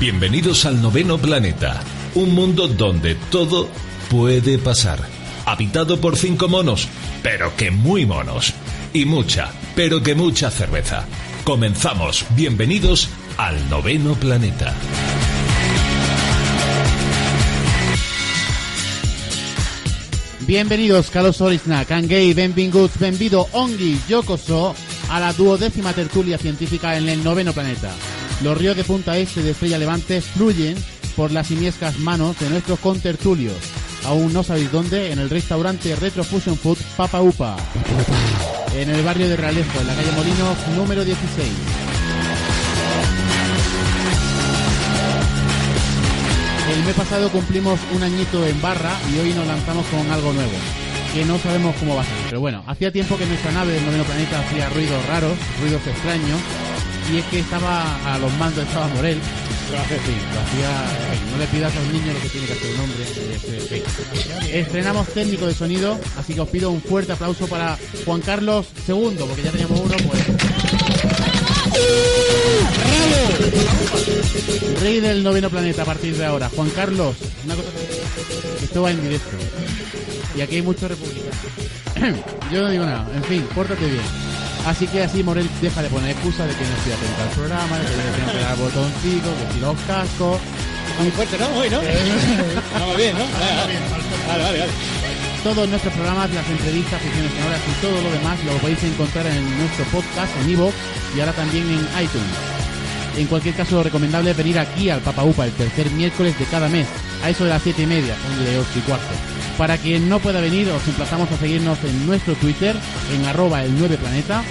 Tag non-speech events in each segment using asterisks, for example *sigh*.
Bienvenidos al noveno planeta, un mundo donde todo puede pasar. Habitado por cinco monos, pero que muy monos. Y mucha, pero que mucha cerveza. Comenzamos, bienvenidos al noveno planeta. Bienvenidos, caros Orisna, Kangei, benvinguts, benvido, ongi, yokoso, a la duodécima tertulia científica en el noveno planeta. Los ríos de Punta Este de Estrella Levante fluyen por las simiescas manos de nuestros contertulios. Aún no sabéis dónde, en el restaurante Retro Fusion Food Papa Upa. En el barrio de Realejo, en la calle Molinos, número 16. El mes pasado cumplimos un añito en barra y hoy nos lanzamos con algo nuevo, que no sabemos cómo va a ser. Pero bueno, hacía tiempo que nuestra nave del noveno planeta hacía ruidos raros, ruidos extraños, y es que estaba a los mandos, estaba Morel. Sí, lo hacía, fin, no le pidas a un niño lo que tiene que hacer un hombre. eh, fin. Estrenamos técnico de sonido, así que os pido un fuerte aplauso para Juan Carlos II, porque ya teníamos uno, pues... Rey del noveno planeta a partir de ahora. Juan Carlos, una cosa que esto va en directo. Y aquí hay muchos republicanos. *clears throat* Yo no digo nada. En fin, pórtate bien. Así que así Morel deja de poner excusas de que no estoy atento al programa, de que le tengo que dar botoncito, que si los cascos. Muy fuerte, ¿no? Hoy, *laughs* ¿no? Vamos bien, ¿no? Vale, vale, vale. Todos nuestros programas, las entrevistas, ficciones sonoras y todo lo demás lo podéis encontrar en nuestro podcast, en Evox y ahora también en iTunes. En cualquier caso, lo recomendable es venir aquí al Papa Upa el tercer miércoles de cada mes, a eso de las siete y media, son de 8 y cuarto. Para quien no pueda venir, os emplazamos a seguirnos en nuestro Twitter, en arroba el 9 planeta.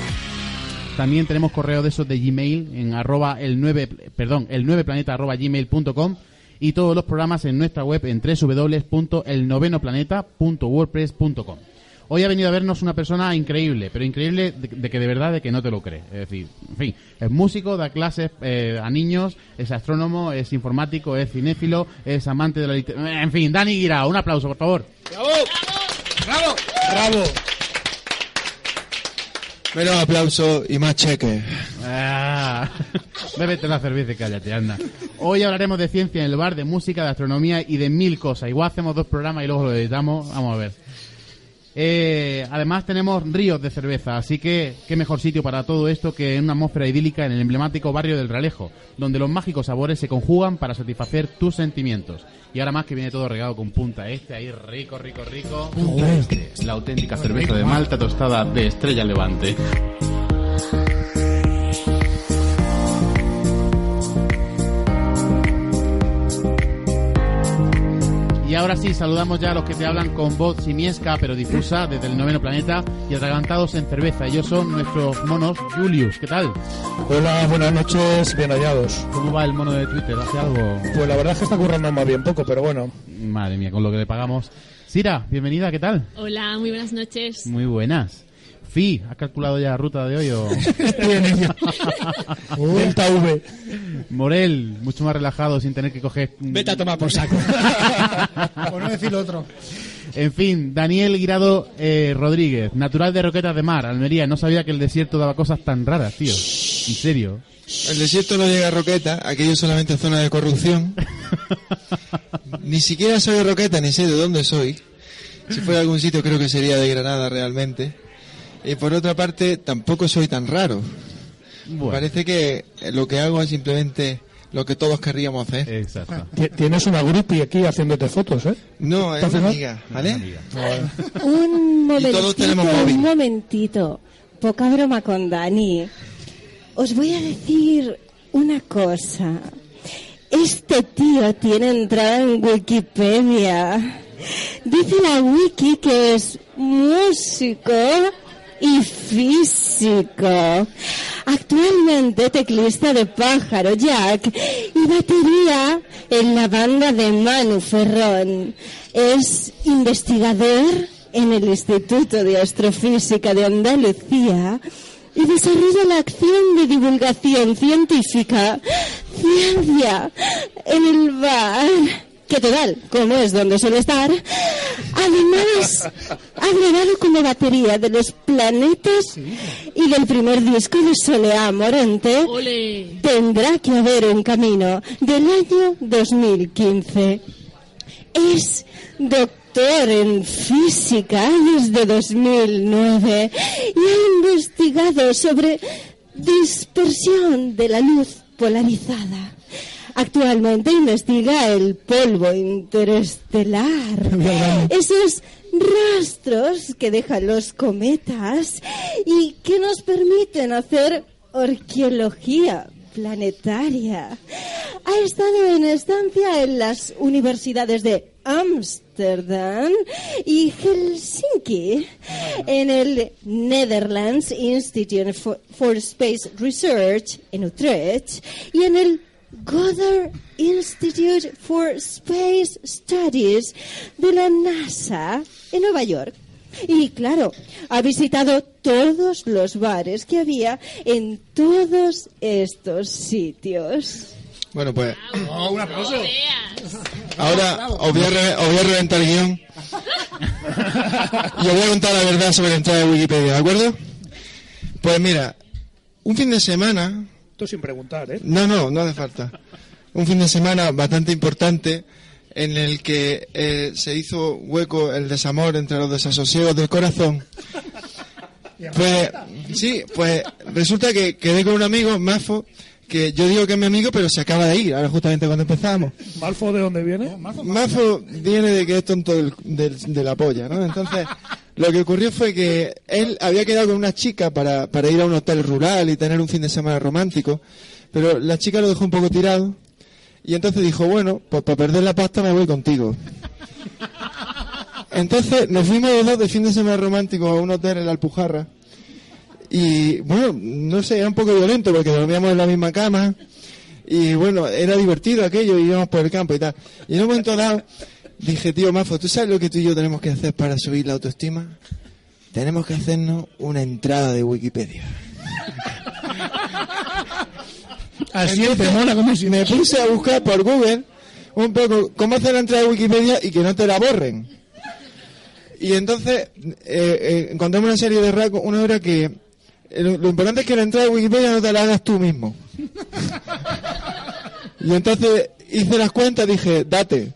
También tenemos correo de esos de Gmail, en arroba el 9, perdón, el 9 planeta arroba gmail.com y todos los programas en nuestra web en www.elnovenoplaneta.wordpress.com. Hoy ha venido a vernos una persona increíble, pero increíble de, de que de verdad de que no te lo crees. Es decir, en fin, es músico, da clases eh, a niños, es astrónomo, es informático, es cinéfilo, es amante de la literatura. En fin, Dani Guirao, un aplauso, por favor. ¡Bravo! ¡Bravo! ¡Bravo! Menos aplauso y más cheque. Ah, bébete la cerveza y cállate, anda. Hoy hablaremos de ciencia en el bar, de música, de astronomía y de mil cosas. Igual hacemos dos programas y luego lo editamos. Vamos a ver. Eh, además tenemos ríos de cerveza, así que qué mejor sitio para todo esto que en una atmósfera idílica en el emblemático barrio del Realejo, donde los mágicos sabores se conjugan para satisfacer tus sentimientos. Y ahora más que viene todo regado con punta este, ahí rico, rico, rico. La auténtica cerveza de Malta tostada de Estrella Levante. Ahora sí, saludamos ya a los que te hablan con voz simiesca pero difusa desde el noveno planeta y atragantados en cerveza. Ellos son nuestros monos. Julius, ¿qué tal? Hola, buenas noches, bien hallados. ¿Cómo va el mono de Twitter? ¿Hace algo? Pues la verdad es que está currando más bien poco, pero bueno. Madre mía, con lo que le pagamos. Sira, bienvenida, ¿qué tal? Hola, muy buenas noches. Muy buenas. Fi, ¿has calculado ya la ruta de hoy o...? *laughs* Estoy en ello. Delta V. Morel, mucho más relajado sin tener que coger... Vete a tomar por saco. *laughs* Por no decir otro. En fin, Daniel Guirado eh, Rodríguez, natural de Roquetas de Mar, Almería. No sabía que el desierto daba cosas tan raras, tío. En serio. El desierto no llega a Roqueta, aquello solamente es zona de corrupción. Ni siquiera soy de Roqueta, ni sé de dónde soy. Si fuera de algún sitio creo que sería de Granada realmente. Y por otra parte, tampoco soy tan raro. Bueno, Parece que lo que hago es simplemente lo que todos querríamos hacer. exacto. Ti- Tienes una groupie aquí haciéndote fotos, ¿eh? No, es ¿Entonces una amiga, ¿vale? *laughs* Un Y todos momentito, tenemos móvil. un momentito. Poca broma con Dani. Os voy a decir una cosa. Este tío tiene entrada en Wikipedia. Dice la wiki que es músico y físico. Actualmente teclista de Pájaro Jack y batería en la banda de Manu Ferrón. Es investigador en el Instituto de Astrofísica de Andalucía y desarrolla la acción de divulgación científica ciencia en el bar. Que total, como es donde suele estar, además ha agregado como batería de los planetas y del primer disco de Soleá Morente, Ole. tendrá que haber un camino del año 2015. Es doctor en física desde 2009 y ha investigado sobre dispersión de la luz polarizada. Actualmente investiga el polvo interestelar, *laughs* esos rastros que dejan los cometas y que nos permiten hacer arqueología planetaria. Ha estado en estancia en las universidades de Ámsterdam y Helsinki, en el Netherlands Institute for, for Space Research en Utrecht y en el Goddard Institute for Space Studies de la NASA en Nueva York. Y claro, ha visitado todos los bares que había en todos estos sitios. Bueno, pues Oh, un aplauso. ahora os voy a, re- os voy a reventar el guion. *laughs* Y os voy a contar la verdad sobre la entrada de Wikipedia, ¿de acuerdo? Pues mira, un fin de semana Esto sin preguntar, ¿eh? No, no, no hace falta. Un fin de semana bastante importante en el que eh, se hizo hueco el desamor entre los desasosiegos del corazón. Pues, sí, pues resulta que quedé con un amigo, Mafo, que yo digo que es mi amigo, pero se acaba de ir, ahora justamente cuando empezamos. ¿Malfo de dónde viene? Mafo viene de que es tonto del- del- de la polla, ¿no? Entonces, lo que ocurrió fue que él había quedado con una chica para, para ir a un hotel rural y tener un fin de semana romántico, pero la chica lo dejó un poco tirado y entonces dijo, bueno, pues para perder la pasta me voy contigo. Entonces nos fuimos los dos de fin de semana romántico a un hotel en la Alpujarra y bueno, no sé, era un poco violento porque dormíamos en la misma cama y bueno, era divertido aquello, íbamos por el campo y tal. Y en un momento dado dije, tío Mafo, ¿tú sabes lo que tú y yo tenemos que hacer para subir la autoestima? Tenemos que hacernos una entrada de Wikipedia. *laughs* Así te mola como si Me puse a buscar por Google un poco cómo hacer la entrada de Wikipedia y que no te la borren. Y entonces eh, eh, encontramos una serie de rasgos, una hora que eh, lo, lo importante es que la entrada de Wikipedia no te la hagas tú mismo. *laughs* Y entonces hice las cuentas, dije, date,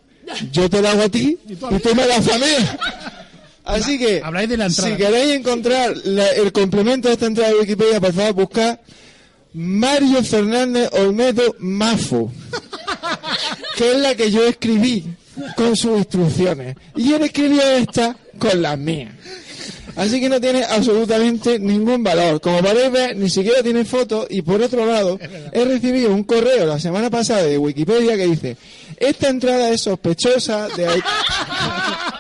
yo te la hago a ti y tú me la a mí. *laughs* Así que, Habláis de la entrada. si queréis encontrar la- el complemento de esta entrada de Wikipedia, por favor, buscad Mario Fernández Olmedo Mafo, *laughs* que es la que yo escribí con sus instrucciones. Y él escribió esta con las mías. Así que no tiene absolutamente ningún valor. Como podéis ver, ni siquiera tiene fotos. Y por otro lado, he recibido un correo la semana pasada de Wikipedia que dice: Esta entrada es sospechosa de,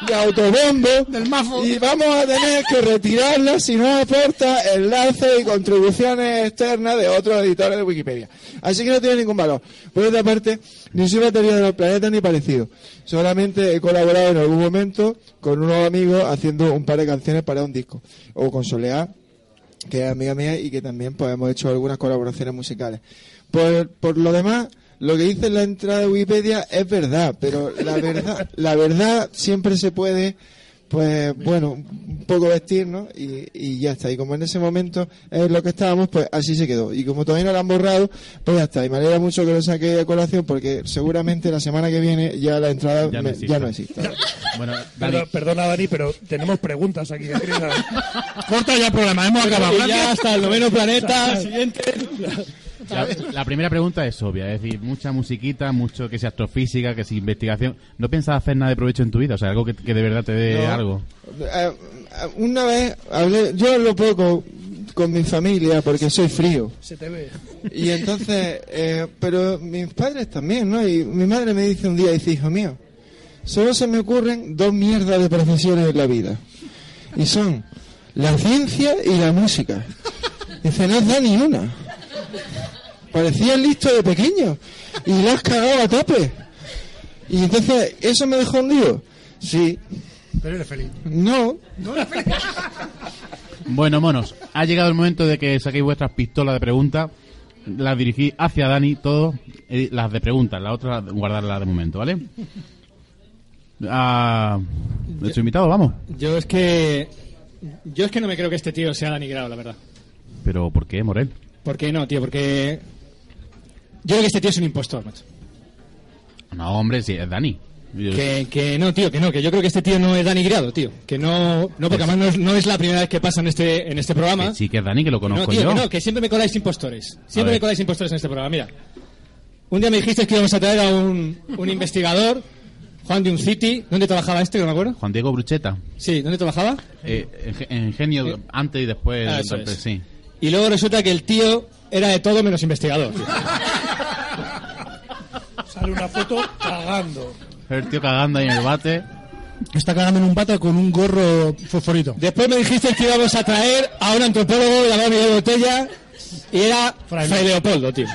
de autobombo y vamos a tener que retirarla si no aporta enlaces y contribuciones externas de otros editores de Wikipedia. Así que no tiene ningún valor. Por otra parte, ni soy batería de los planetas ni parecido. Solamente he colaborado en algún momento con unos amigos haciendo un par de canciones para un disco. O con Soleá, que es amiga mía y que también pues hemos hecho algunas colaboraciones musicales. Por, por lo demás, lo que dice en la entrada de Wikipedia es verdad, pero la verdad, la verdad siempre se puede, pues bueno, un poco vestir, ¿no? Y, y ya está. Y como en ese momento es lo que estábamos, pues así se quedó. Y como todavía no lo han borrado, pues ya está. Y me alegra mucho que lo saque a colación porque seguramente la semana que viene ya la entrada Ya no me- existe. ya no existe. Bueno, Dani, Perdona, perdona, Dani, pero tenemos preguntas aquí. Corta ya el programa, hemos acabado. Y ya hasta el noveno planeta, *laughs* siguiente. La, la primera pregunta es obvia, es decir, mucha musiquita, mucho que sea astrofísica, que sea investigación. ¿No piensas hacer nada de provecho en tu vida? O sea, algo que, que de verdad te dé No. algo. Eh, una vez hablé, yo hablo poco con mi familia porque soy frío. Se te ve. Y entonces, eh, pero mis padres también, ¿no? Y mi madre me dice un día, dice, hijo mío, solo se me ocurren dos mierdas de profesiones en la vida. Y son la ciencia y la música. Dice, no os da ni una. Parecías listo de pequeño. Y la has cagado a tope. Y entonces, ¿eso me dejó hundido? Sí. Pero eres feliz. No. Bueno, monos, ha llegado el momento de que saquéis vuestras pistolas de preguntas las dirigí hacia Dani, todo, eh, las de preguntas, las otras guardarlas de momento, ¿vale? Ah, nuestro invitado, vamos. Yo es que. Yo es que no me creo que este tío sea Dani Grau, la verdad. Pero, ¿por qué, Morel? ¿Por qué no, tío? Porque. Yo creo que este tío es un impostor, macho. No, hombre, sí, es Dani. Que, que no, tío, que no, que yo creo que este tío no es Dani Grado, tío. Que no, no porque además no es, no es la primera vez que pasa en este, en este programa. que sí que es Dani, que lo No, conozco tío, yo. que no, que siempre me coláis impostores. Siempre me coláis impostores en este programa. Mira, un día me dijiste que íbamos a traer a un, un investigador, Juan de un City. ¿Dónde trabajaba este? Que no me acuerdo. Juan Diego Brucheta. Sí, ¿dónde trabajaba? Eh, en, en Genio antes y después. Ah, eso es. sí. Y luego resulta que el tío era de todo menos investigador. *laughs* Sale una foto cagando. El tío cagando ahí en el bate. Está cagando en un pata con un gorro fosforito. Después me dijiste que íbamos a traer a un antropólogo llamado Miguel Botella y era Fray Fray Leopoldo, tío.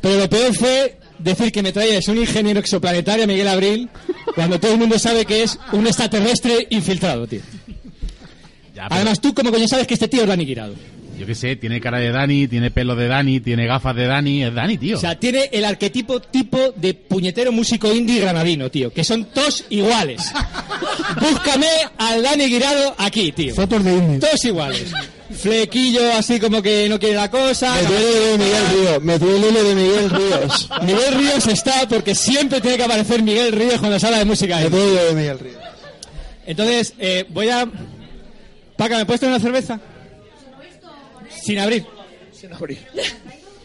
Pero lo peor fue decir que me traías un ingeniero exoplanetario, Miguel Abril, cuando todo el mundo sabe que es un extraterrestre infiltrado, tío. Ya, pero Además, tú como coño sabes que este tío es Dani Guirado. Yo qué sé, tiene cara de Dani, tiene pelo de Dani, tiene gafas de Dani. Es Dani, tío. O sea, tiene el arquetipo tipo de puñetero músico indie granadino, tío. Que son todos iguales. *laughs* Búscame al Dani Guirado aquí, tío. Fotos de indie. Todos iguales. Flequillo así como que no quiere la cosa. Me duele lo de Miguel Ríos, me duele lo de Miguel Ríos. *laughs* Miguel Ríos está porque siempre tiene que aparecer Miguel Ríos cuando se habla de música. Me duele lo de Miguel Ríos. Entonces, eh, voy a... Paca, ¿me puedes traer una cerveza? Sin abrir. Sin abrir.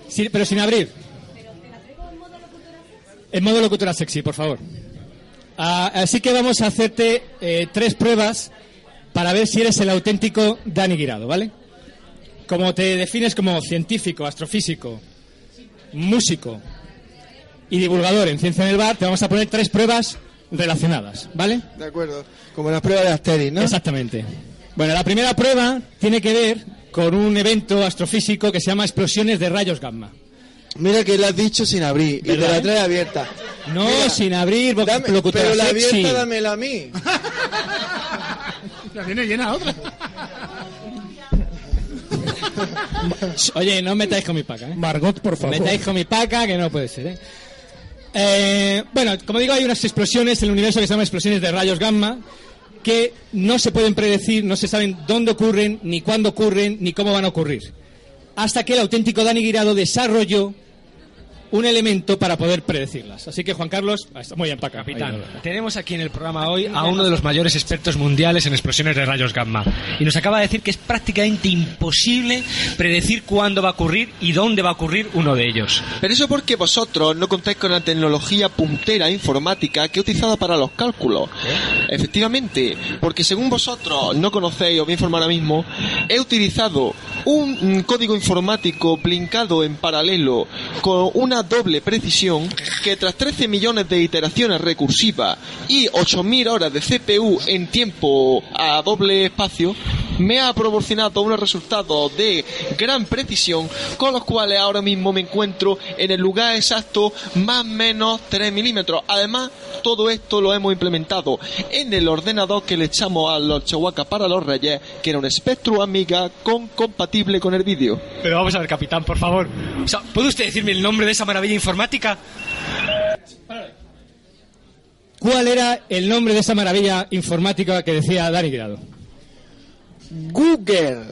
Sí, pero sin abrir. En modo locutora sexy, por favor. Ah, así que vamos a hacerte eh, tres pruebas para ver si eres el auténtico Dani Guirado, ¿vale? Como te defines como científico, astrofísico, músico y divulgador en Ciencia en el Bar, te vamos a poner tres pruebas relacionadas, ¿vale? De acuerdo. Como las pruebas de Asterix, ¿no? Exactamente. Bueno, la primera prueba tiene que ver con un evento astrofísico que se llama explosiones de rayos gamma. Mira que lo has dicho sin abrir y te ¿Verdad, la trae abierta. No, Mira, sin abrir, Dame- locutora pero la sexy. abierta dámela a mí. *laughs* La tiene llena otra. Oye, no metáis con mi paca, ¿eh? Margot, por favor. Metáis con mi paca, que no puede ser, ¿eh? Eh, bueno, como digo, hay unas explosiones en el universo que se llaman explosiones de rayos gamma que no se pueden predecir, no se saben dónde ocurren, ni cuándo ocurren, ni cómo van a ocurrir. Hasta que el auténtico Dani Guirado desarrolló un elemento para poder predecirlas. Así que, Juan Carlos, está muy bien, paca. Capitán, tenemos aquí en el programa hoy a uno de los mayores expertos mundiales en explosiones de rayos gamma. Y nos acaba de decir que es prácticamente imposible predecir cuándo va a ocurrir y dónde va a ocurrir uno de ellos. Pero eso porque vosotros no contáis con la tecnología puntera informática que he utilizado para los cálculos. Efectivamente, porque según vosotros no conocéis, os voy a informar ahora mismo, he utilizado un mm, código informático blincado en paralelo con una doble precisión que tras 13 millones de iteraciones recursivas y 8.000 horas de CPU en tiempo a doble espacio, me ha proporcionado unos resultados de gran precisión con los cuales ahora mismo me encuentro en el lugar exacto más o menos 3 milímetros. Además, todo esto lo hemos implementado en el ordenador que le echamos a los Chihuahua para los Reyes, que era un Spectrum Amiga con compatible con el vídeo. Pero vamos a ver, capitán, por favor. O sea, ¿Puede usted decirme el nombre de esa maravilla informática? ¿Cuál era el nombre de esa maravilla informática que decía Dani Grado? Google.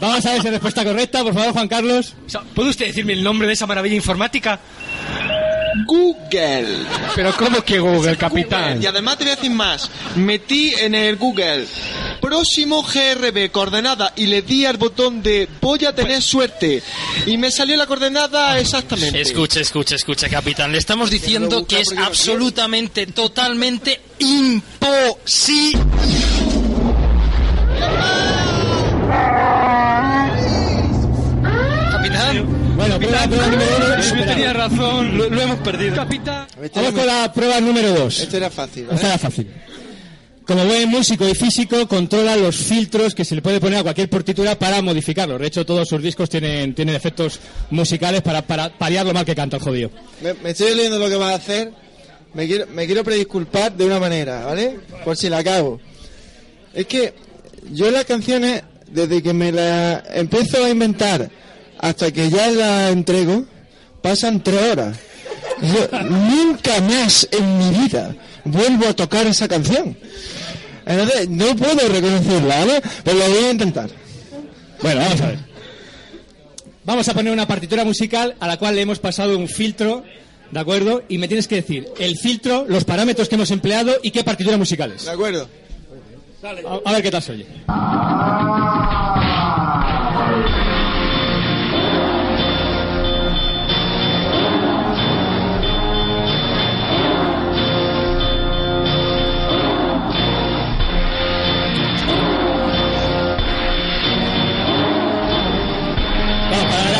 Vamos a ver si es respuesta correcta, por favor, Juan Carlos. ¿Puede usted decirme el nombre de esa maravilla informática? Google. Pero ¿cómo que Google, capitán? Y además te voy a decir más. Metí en el Google próximo GRB coordenada y le di al botón de voy a tener suerte. Y me salió la coordenada exactamente. Escucha, escucha, escucha, capitán. Le estamos diciendo que es absolutamente, totalmente imposible. Capitán. Tenía razón, lo, lo hemos perdido. Capitán. Vamos con la prueba número dos. este era fácil, Esta ¿vale? era fácil. Como buen músico y físico, controla los filtros que se le puede poner a cualquier partitura para modificarlo. De hecho, todos sus discos tienen, tienen efectos musicales para, para paliar lo mal que canta el jodido. Me, me estoy leyendo lo que vas a hacer. Me quiero, me quiero predisculpar de una manera, ¿vale? Por si la cago. Es que yo las canciones desde que me la empiezo a inventar hasta que ya la entrego, pasan tres horas. Yo nunca más en mi vida vuelvo a tocar esa canción. Entonces, no puedo reconocerla, ¿vale? Pero lo voy a intentar. Bueno, vamos a ver. Vamos a poner una partitura musical a la cual le hemos pasado un filtro, ¿de acuerdo? Y me tienes que decir el filtro, los parámetros que hemos empleado y qué partitura musical es. ¿De acuerdo? A, a ver qué tal se oye.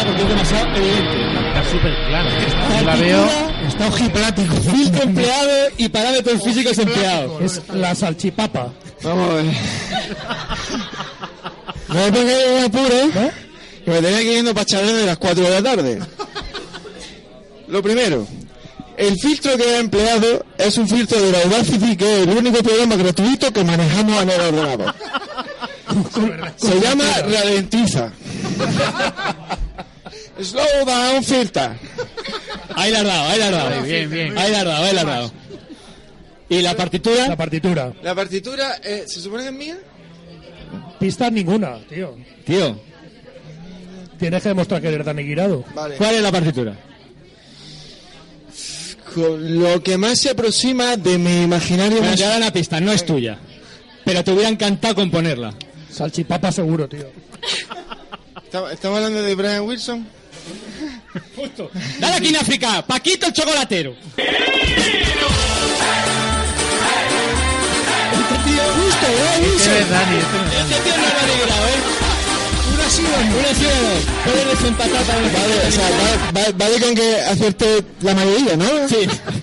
Porque es demasiado evidente. Está súper claro. Yo la veo. Está ojiplático. *laughs* Filtro empleado y parámetros físicos empleados. Es la salchipapa. Vamos a ver. *laughs* No me pongáis en apuro, que me tenía que ir yendo para Chabelo de las 4 de la tarde. Lo primero, el filtro que he empleado es un filtro de la Audacity, que es el único programa gratuito que manejamos en el ordenador. *laughs* Se llama Ralentiza. Slow down filter. Ahí la has dado, ahí la has dado. Bien, bien. Ahí la has dado, ahí la has dado. ¿Y la partitura? La partitura. La partitura, eh, ¿se supone que es mía? Pistas ninguna, tío. Tío, Tienes que demostrar que eres Dani Guirado. Vale. ¿cuál es la partitura? Con Lo que más se aproxima de mi imaginario Bueno, más- te voy a dar una pista, no es tuya. Pero te hubiera encantado componerla. Salchipapa seguro, tío. *laughs* Estamos hablando de Brian Wilson. Dale aquí en África, Paquito el chocolatero. Este Dani, este no es Dani. Este tío no ha librado, ¿eh? Una no. Una sí o no. Puedes desempatar para el Vale, o sea, va- va- vale con que acierte la mayoría, ¿no? Sí,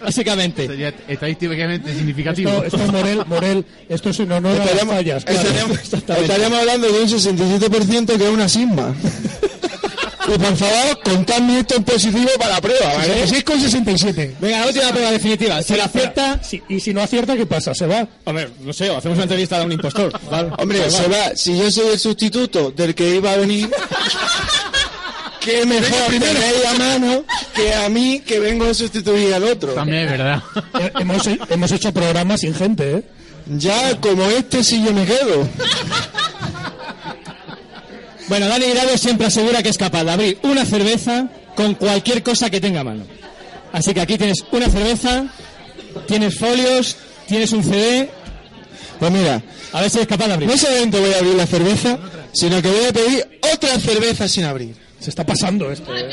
básicamente. Sería estadísticamente significativo. Esto, esto Morel, Morel, esto es en honor a las Estaríamos, fallas. claro. estaríamos- estaríamos hablando de un 67% que es una sigma. Y por favor, contadme esto en positivo para la prueba, ¿vale? 6,67. Venga, la última prueba definitiva. Si la acierta... Sí, y si no acierta, ¿qué pasa? ¿Se va? A ver, no sé, hacemos una entrevista a un impostor. *laughs* ¿vale? Hombre, Da se va. Si yo soy el sustituto del que iba a venir, *laughs* qué mejor tenéis a mano que a mí que vengo a sustituir al otro. También es verdad. *laughs* Hemos, hemos hecho programas sin gente, ¿eh? Ya, como este sí yo me quedo. Bueno, Dani Grado siempre asegura que es capaz de abrir una cerveza con cualquier cosa que tenga a mano. Así que aquí tienes una cerveza, tienes folios, tienes un CD. Pues mira, A ver si eres capaz de abrir. no solamente voy a abrir la cerveza, sino que voy a pedir otra cerveza sin abrir. Se está pasando esto, ¿eh?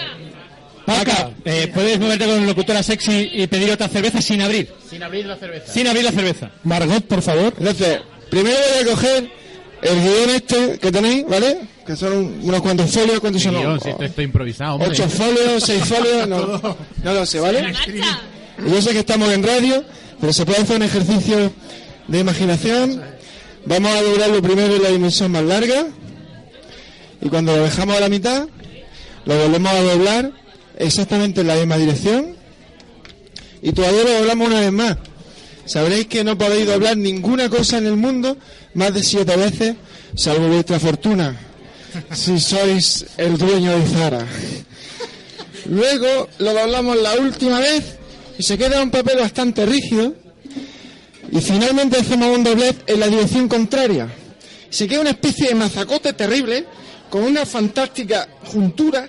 Paca, eh, puedes moverte con locutora sexy y pedir otra cerveza sin abrir. Sin abrir la cerveza. Sin abrir la cerveza. Margot, por favor. Entonces, primero voy a coger el guion este que tenéis, ¿vale? Que son un- unos cuantos folios, ¿cuántos son? Esto improvisado, hombre. Ocho folios, seis *laughs* folios, no, no lo sé, ¿vale? Yo sé que estamos en radio, pero se puede hacer un ejercicio de imaginación. Vamos a doblarlo primero en la dimensión más larga. Y cuando lo dejamos a la mitad, lo volvemos a doblar exactamente en la misma dirección. Y todavía lo doblamos una vez más. Sabréis que no podéis doblar ninguna cosa en el mundo más de siete veces, salvo vuestra fortuna. Si sois el dueño de Zara. Luego lo doblamos la última vez y se queda un papel bastante rígido. Y finalmente hacemos un doblez en la dirección contraria. Se queda una especie de mazacote terrible con una fantástica juntura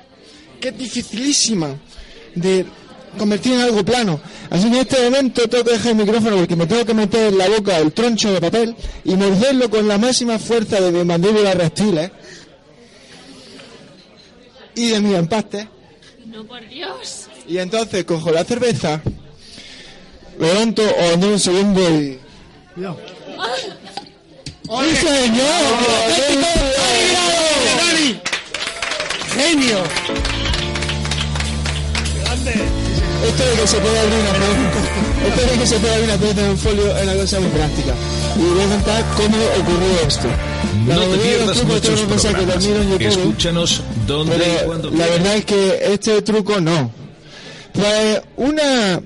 que es dificilísima de convertir en algo plano. Así que en este momento tengo que dejar el micrófono porque me tengo que meter en la boca el troncho de papel y morderlo con la máxima fuerza de mi mandíbula reptiles y de mi empaste. No, por Dios. Y entonces cojo la cerveza, levanto o no un segundo y... ¡Sí, señor! ¡Dani! ¡Genio! Esto de que se puede abrir una pelota, esto de que se puede abrir una pelota en un folio es una cosa muy práctica. Y voy a contar cómo ocurrió esto. La No te pierdas muchos tengo que pensar y la verdad es que este truco no. Pues una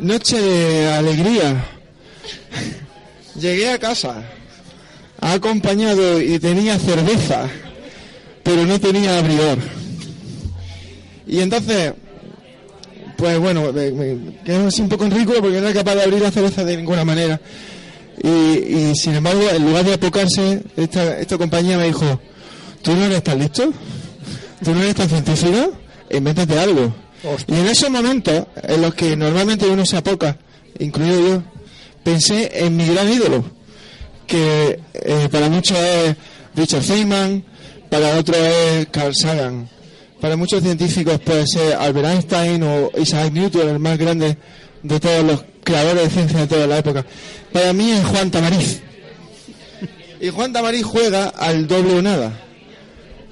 noche de alegría llegué a casa acompañado y tenía cerveza, pero no tenía abridor. Y entonces, pues bueno, me, me quedé así un poco en ridículo porque no era capaz de abrir la cerveza de ninguna manera. Y, y, sin embargo, en lugar de apocarse, esta, esta compañía me dijo, ¿tú no eres tan listo? ¿Tú no eres tan científico? Invéntate algo. Y en esos momentos, en los que normalmente uno se apoca, incluido yo, pensé en mi gran ídolo, que eh, para muchos es Richard Feynman, para otros es Carl Sagan. Para muchos científicos puede ser Albert Einstein o Isaac Newton, el más grande de todos los creadores de ciencia de toda la época. Para mí es Juan Tamariz. Y Juan Tamariz juega al doble o nada.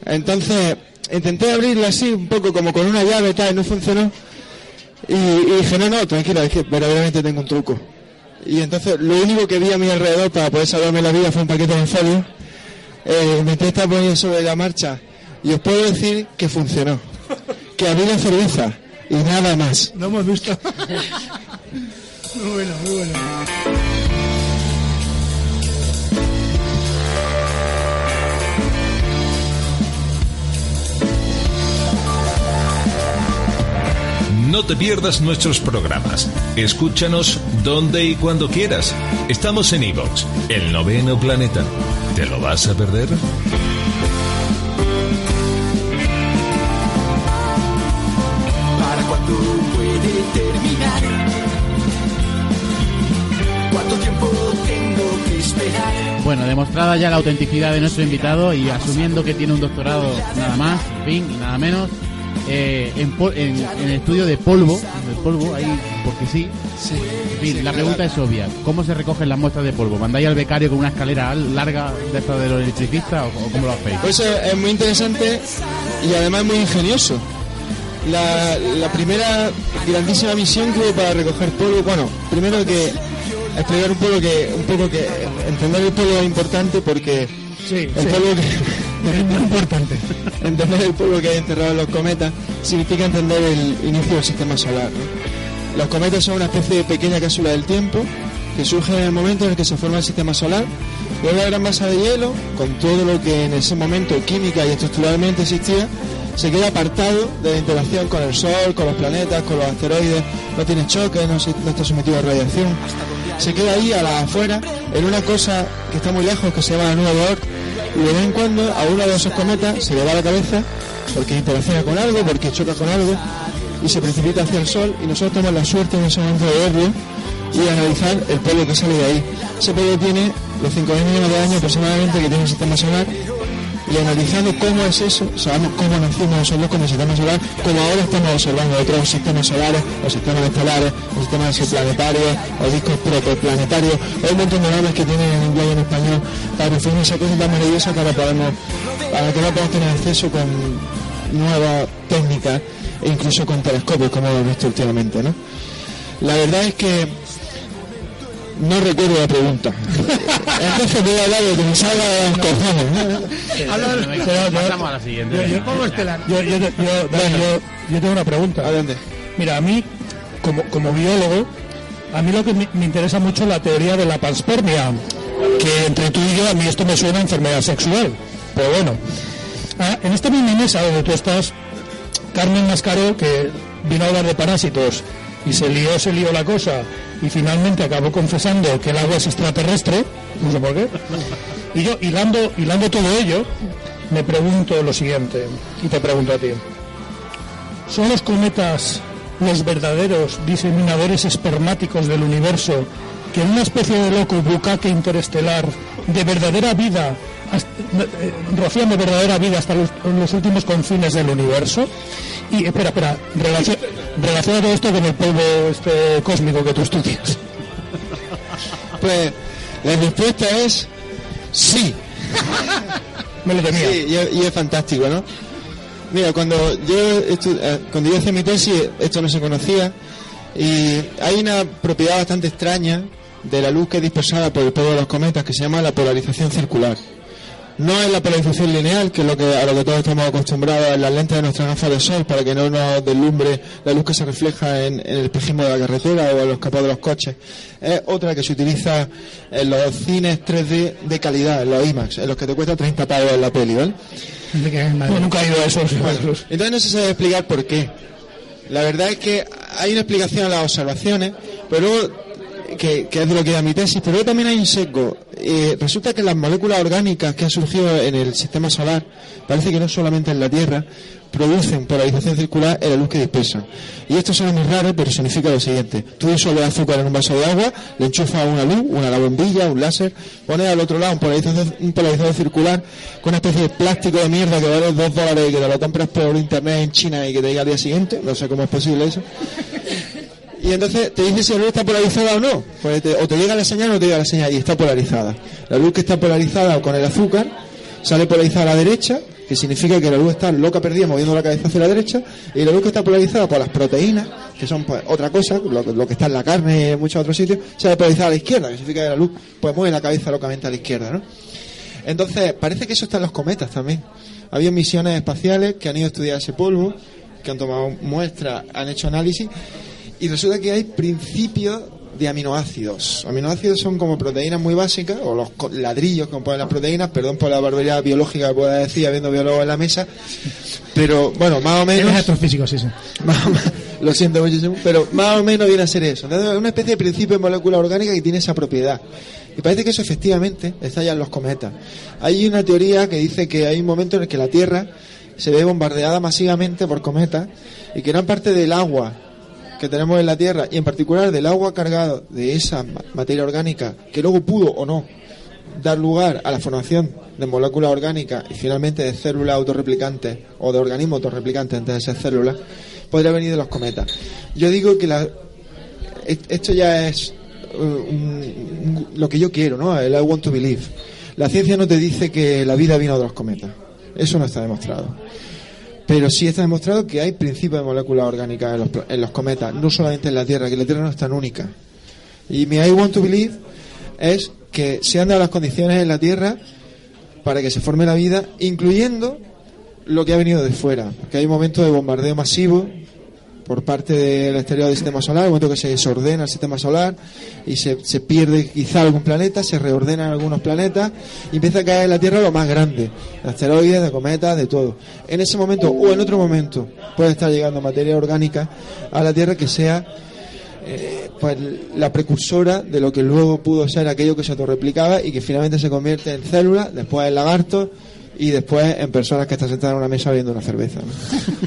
Entonces, intenté abrirla así, un poco como con una llave tal, no funcionó. Y, y dije, no, no, tranquila, es que verdaderamente tengo un truco. Y entonces, lo único que vi a mi alrededor para poder salvarme la vida fue un paquete de folio. Eh, me intenté poner sobre la marcha. Y os puedo decir que funcionó. Que abrí la cerveza y nada más. No hemos visto. *laughs* muy bueno, muy bueno. No te pierdas nuestros programas. Escúchanos donde y cuando quieras. Estamos en iVoox, el noveno planeta. ¿Te lo vas a perder? ¿Para cuándo puede terminar? ¿Cuánto tiempo tengo que esperar? Bueno, demostrada ya la autenticidad de nuestro invitado y asumiendo que tiene un doctorado nada más, fin, y nada menos, eh, en, en- en el estudio de polvo, de polvo, ahí, porque sí. En fin, la pregunta es obvia. ¿Cómo se recogen las muestras de polvo? ¿Mandáis al becario con una escalera al- larga de esta de los electricistas o, o cómo lo hacéis? Pues eso es muy interesante y además muy ingenioso. La, la primera grandísima misión que hubo para recoger polvo, bueno, primero que explicar un poco que un poco que entender el polvo es importante porque el sí. polvo que es *laughs* muy importante. Entender el polvo que hay enterrado en los cometas significa entender el inicio del sistema solar. Los cometas son una especie de pequeña cápsula del tiempo que surge en el momento en el que se forma el sistema solar y una gran masa de hielo con todo lo que en ese momento química y estructuralmente existía se queda apartado de la interacción con el Sol, con los planetas, con los asteroides, no tiene choque, no, está sometido a radiación. Se queda ahí a la afuera, en una cosa que está muy lejos, que se llama Nueva York, y de vez en cuando a uno de esos cometas se le va la cabeza porque interacciona con algo, porque choca con algo, y se precipita hacia el Sol, y nosotros tenemos la suerte en ese momento de verlo y analizar el polvo que sale de ahí. Ese polvo tiene los 5.000 millones de años aproximadamente que tiene el sistema solar y analizando cómo es eso, sabemos cómo nacimos nosotros el sistema solar, como ahora estamos observando otros sistemas solares, los sistemas estelares, los sistemas exoplanetarios, los discos protoplanetarios, hay un montón de nombres que tienen en inglés y en español para referirnos a esa cosa tan maravillosa que ahora podemos, que ahora podemos tener acceso con nuevas técnicas e incluso con telescopios como hemos visto últimamente, ¿no? La verdad es que no recuerdo la pregunta. Entonces voy a hablar de que me salga de los cojones. Habla del- pero- Pasamos a la siguiente. Yo, yo- yo- yo- yo- yo- yo tengo una pregunta. Mira, a mí, como, como biólogo, a mí lo que me, me interesa mucho es la teoría de la panspermia, que entre tú y yo a mí esto me suena a enfermedad sexual. Pero bueno, Ah, en esta misma mesa donde tú estás, Carmen Mascaró, que vino a hablar de parásitos y se lió, se lió la cosa y finalmente acabó confesando que el agua es extraterrestre, no sé por qué. Y yo, hilando, hilando todo ello, me pregunto lo siguiente, y te pregunto a ti. ¿Son los cometas los verdaderos diseminadores espermáticos del universo que en una especie de loco bucaque interestelar de verdadera vida, rocían de verdadera vida hasta los, los últimos confines del universo? Y espera, espera, relaciona, relaciona todo esto con el polvo este cósmico que tú estudias. Pues la respuesta es sí. Me lo temía. Sí, y, es- y es fantástico, ¿no? Mira, cuando yo, eh, cuando yo hice mi tesis, esto no se conocía, y hay una propiedad bastante extraña de la luz que es dispersada por el polvo de los cometas que se llama la polarización circular. No es la polarización lineal, que es lo que, a lo que todos estamos acostumbrados en las lentes de nuestras gafas de sol, para que no nos deslumbre la luz que se refleja en, en el espejismo de la carretera o en los capotes de los coches. Es otra que se utiliza en los cines 3D de calidad, en los IMAX, en los que te cuesta 30 pavos en la peli, ¿vale? Pues nunca he ido a esos. Entonces no se sabe explicar por qué. La verdad es que hay una explicación a las observaciones, pero luego, que, es de lo que da mi tesis, pero también hay un sesgo. Eh, resulta que las moléculas orgánicas que han surgido en el sistema solar, parece que no solamente en la Tierra, producen polarización circular en la luz que dispersan. Y esto suena muy raro, pero significa lo siguiente. Tú disuelves azúcar en un vaso de agua, le enchufas una luz, una la bombilla, un láser, pones al otro lado un polarizador, un polarizador circular con una especie de plástico de mierda que vale dos dólares y que te lo compras por internet en China y que te llega al día siguiente. No sé cómo es posible eso. Y entonces te dice si la luz está polarizada o no. Pues te- o te llega la señal o no te llega la señal y está polarizada. La luz que está polarizada con el azúcar sale polarizada a la derecha, que significa que la luz está loca perdida moviendo la cabeza hacia la derecha, y la luz que está polarizada por las proteínas, que son pues, otra cosa, lo, que- está en la carne y en muchos otros sitios, sale polarizada a la izquierda, que significa que la luz pues mueve la cabeza locamente a la izquierda, ¿no? Entonces, parece que eso está en los cometas también. Había misiones espaciales que han ido a estudiar ese polvo, que han tomado muestras, han hecho análisis, y resulta que hay principios de aminoácidos. Aminoácidos son como proteínas muy básicas, o los ladrillos que componen las proteínas, perdón por la barbaridad biológica que pueda decir habiendo biólogos en la mesa, pero bueno, más o menos... Eres astrofísico, sí, sí. *laughs* Más lo siento muchísimo, pero más o menos viene a ser eso. Entonces, es una especie de principio de molécula orgánica que tiene esa propiedad. Y parece que eso efectivamente está ya en los cometas. Hay una teoría que dice que hay un momento en el que la Tierra se ve bombardeada masivamente por cometas y que gran parte del agua que tenemos en la Tierra y en particular del agua cargado de esa ma- materia orgánica que luego pudo o no dar lugar a la formación de moléculas orgánicas y finalmente de células autorreplicantes o de organismos autorreplicantes antes de ser células, podría venir de los cometas. Yo digo que la, est- esto ya es uh, lo que yo quiero, ¿no? El I want to believe. La ciencia no te dice que la vida vino de los cometas. Eso no está demostrado. Pero sí está demostrado que hay principios de moléculas orgánicas en los, en los cometas, no solamente en la Tierra, que la Tierra no es tan única. Y mi I want to believe es que se han dado las condiciones en la Tierra para que se forme la vida, incluyendo lo que ha venido de fuera. Que hay un momento de bombardeo masivo por parte del exterior del sistema solar, un momento que se desordena el sistema solar y se, se pierde quizá algún planeta, se reordenan algunos planetas y empieza a caer en la Tierra lo más grande, de asteroides, de cometas, de todo. En ese momento o en otro momento puede estar llegando materia orgánica a la Tierra que sea eh, pues la precursora de lo que luego pudo ser aquello que se autorreplicaba y que finalmente se convierte en células, después en lagartos y después en personas que están sentadas en una mesa bebiendo una cerveza. ¿no?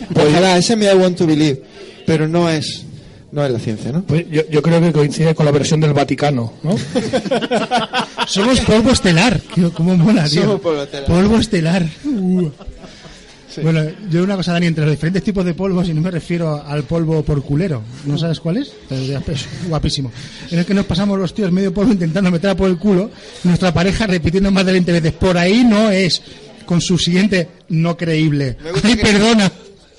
*laughs* Pues ojalá, ese es mi I want to believe, pero no es, no es la ciencia, ¿no? Pues yo, yo creo que coincide con la versión del Vaticano, ¿no? *laughs* Somos polvo estelar. Tío, ¿Cómo mola, tío? Somos polvo estelar. Polvo estelar. Uh. Bueno, yo una cosa, Dani, entre los diferentes tipos de polvos, y no me refiero al polvo por culero, ¿no sabes cuál es? Pero ya, Es guapísimo. En el que nos pasamos los tíos medio polvo intentando meter por el culo, nuestra pareja repitiendo más de 20 veces, por ahí no es, con su siguiente no creíble. Ay, que- perdona.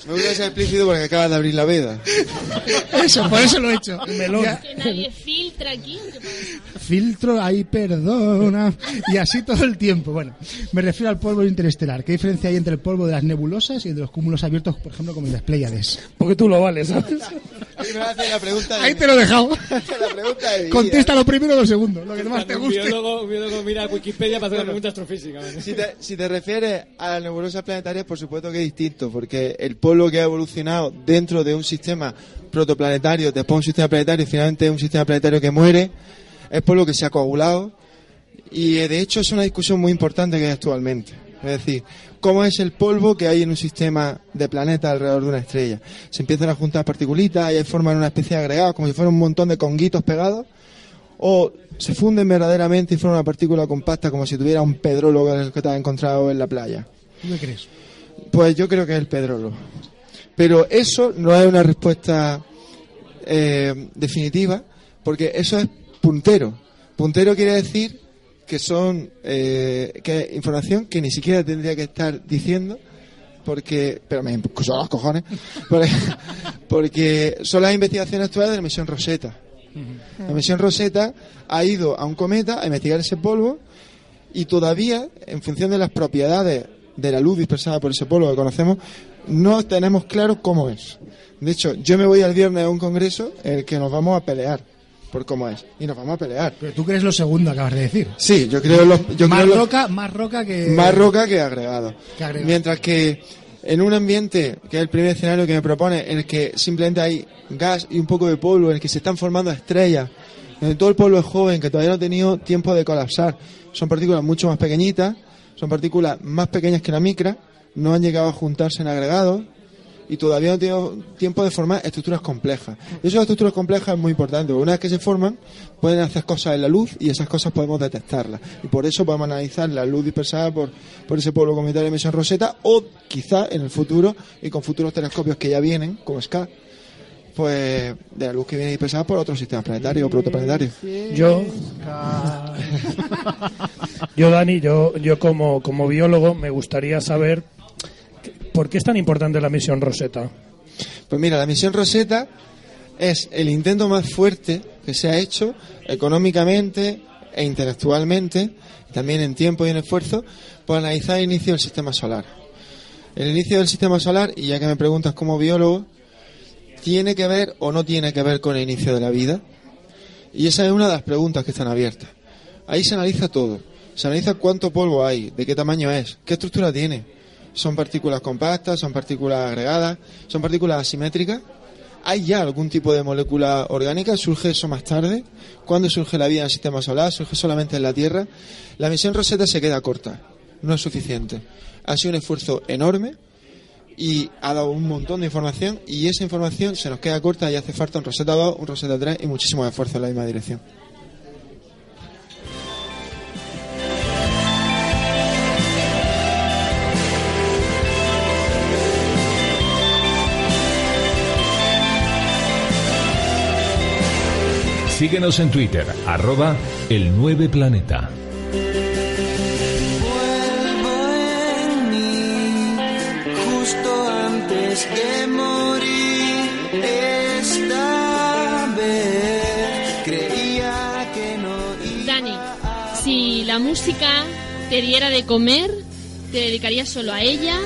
Me gusta ser explícito porque acabas de abrir la veda. *laughs* Eso, por eso lo he hecho. el melón. Que nadie filtra aquí. ¿qué pasa? filtro, ahí perdona, y así todo el tiempo. Bueno, me refiero al polvo interestelar. ¿Qué diferencia hay entre el polvo de las nebulosas y de los cúmulos abiertos, por ejemplo, como las Pléyades? Porque tú lo vales, ¿sabes? Me hace la pregunta de Ahí te lo he dejado. *laughs* la pregunta de mi vida. Contesta lo primero o lo segundo, lo que más te Un guste. biólogo, un biólogo mira Wikipedia para hacer una pregunta astrofísica. Si te, si te refieres a las nebulosas planetarias, por supuesto que es distinto, porque el polvo que ha evolucionado dentro de un sistema protoplanetario, después un sistema planetario y finalmente un sistema planetario que muere, es polvo que se ha coagulado y de hecho es una discusión muy importante que hay actualmente. Es decir, ¿cómo es el polvo que hay en un sistema de planetas alrededor de una estrella? Se empiezan a juntar partículitas y ahí forman una especie de agregado, como si fuera un montón de conguitos pegados, o se funden verdaderamente y forman una partícula compacta como si tuviera un pedrólogo que te has encontrado en la playa. ¿Tú qué crees? Pues yo creo que es el pedrolo. Pero eso no es una respuesta eh, definitiva, porque eso es puntero. Puntero quiere decir que son eh, que es información que ni siquiera tendría que estar diciendo, porque, pero me son los cojones, *laughs* porque, porque son las investigaciones actuales de la misión Rosetta. La misión Rosetta ha ido a un cometa a investigar ese polvo y todavía, en función de las propiedades de la luz dispersada por ese polvo que conocemos, no tenemos claro cómo es. De hecho, yo me voy al viernes a un congreso en el que nos vamos a pelear por cómo es. Y nos vamos a pelear. Pero tú crees lo segundo, acabas de decir. Sí, yo creo los, yo más, creo los- roca, más roca que... más roca que agregado. que agregado. Mientras que en un ambiente, que es el primer escenario que me propone, en el que simplemente hay gas y un poco de polvo, en el que se están formando estrellas, donde todo el polvo es joven, que todavía no ha tenido tiempo de colapsar, son partículas mucho más pequeñitas, son partículas más pequeñas que la micra, no han llegado a juntarse en agregados y todavía no han tenido tiempo de formar estructuras complejas. Y esas estructuras complejas es muy importante, porque una vez que se forman, pueden hacer cosas en la luz y esas cosas podemos detectarlas. Y por eso podemos analizar la luz dispersada por, por ese polvo cometado de emisión roseta o quizá en el futuro y con futuros telescopios que ya vienen, como SCA, pues de la luz que viene dispersada por otros sistemas planetarios o protoplanetarios. Yo, *laughs* yo Dani, yo, yo como, como biólogo me gustaría saber por qué es tan importante la misión Rosetta. Pues mira, la misión Rosetta es el intento más fuerte que se ha hecho económicamente e intelectualmente, también en tiempo y en esfuerzo, por analizar el inicio del sistema solar. El inicio del sistema solar, y ya que me preguntas como biólogo, ¿tiene que ver o no tiene que ver con el inicio de la vida? Y esa es una de las preguntas que están abiertas. Ahí se analiza todo. Se analiza cuánto polvo hay, de qué tamaño es, qué estructura tiene. Son partículas compactas, son partículas agregadas, son partículas asimétricas. ¿Hay ya algún tipo de molécula orgánica? ¿Surge eso más tarde? ¿Cuándo surge la vida en el sistema solar? ¿Surge solamente en la Tierra? La misión Rosetta se queda corta. No es suficiente. Ha sido un esfuerzo enorme y ha dado un montón de información y esa información se nos queda corta y hace falta un Rosetta 2, un Rosetta 3 y muchísimo esfuerzo en la misma dirección. Síguenos en Twitter, arroba el 9 planeta. justo antes de morir esta vez creía que no Dani, si la música te diera de comer, ¿te dedicarías solo a ella?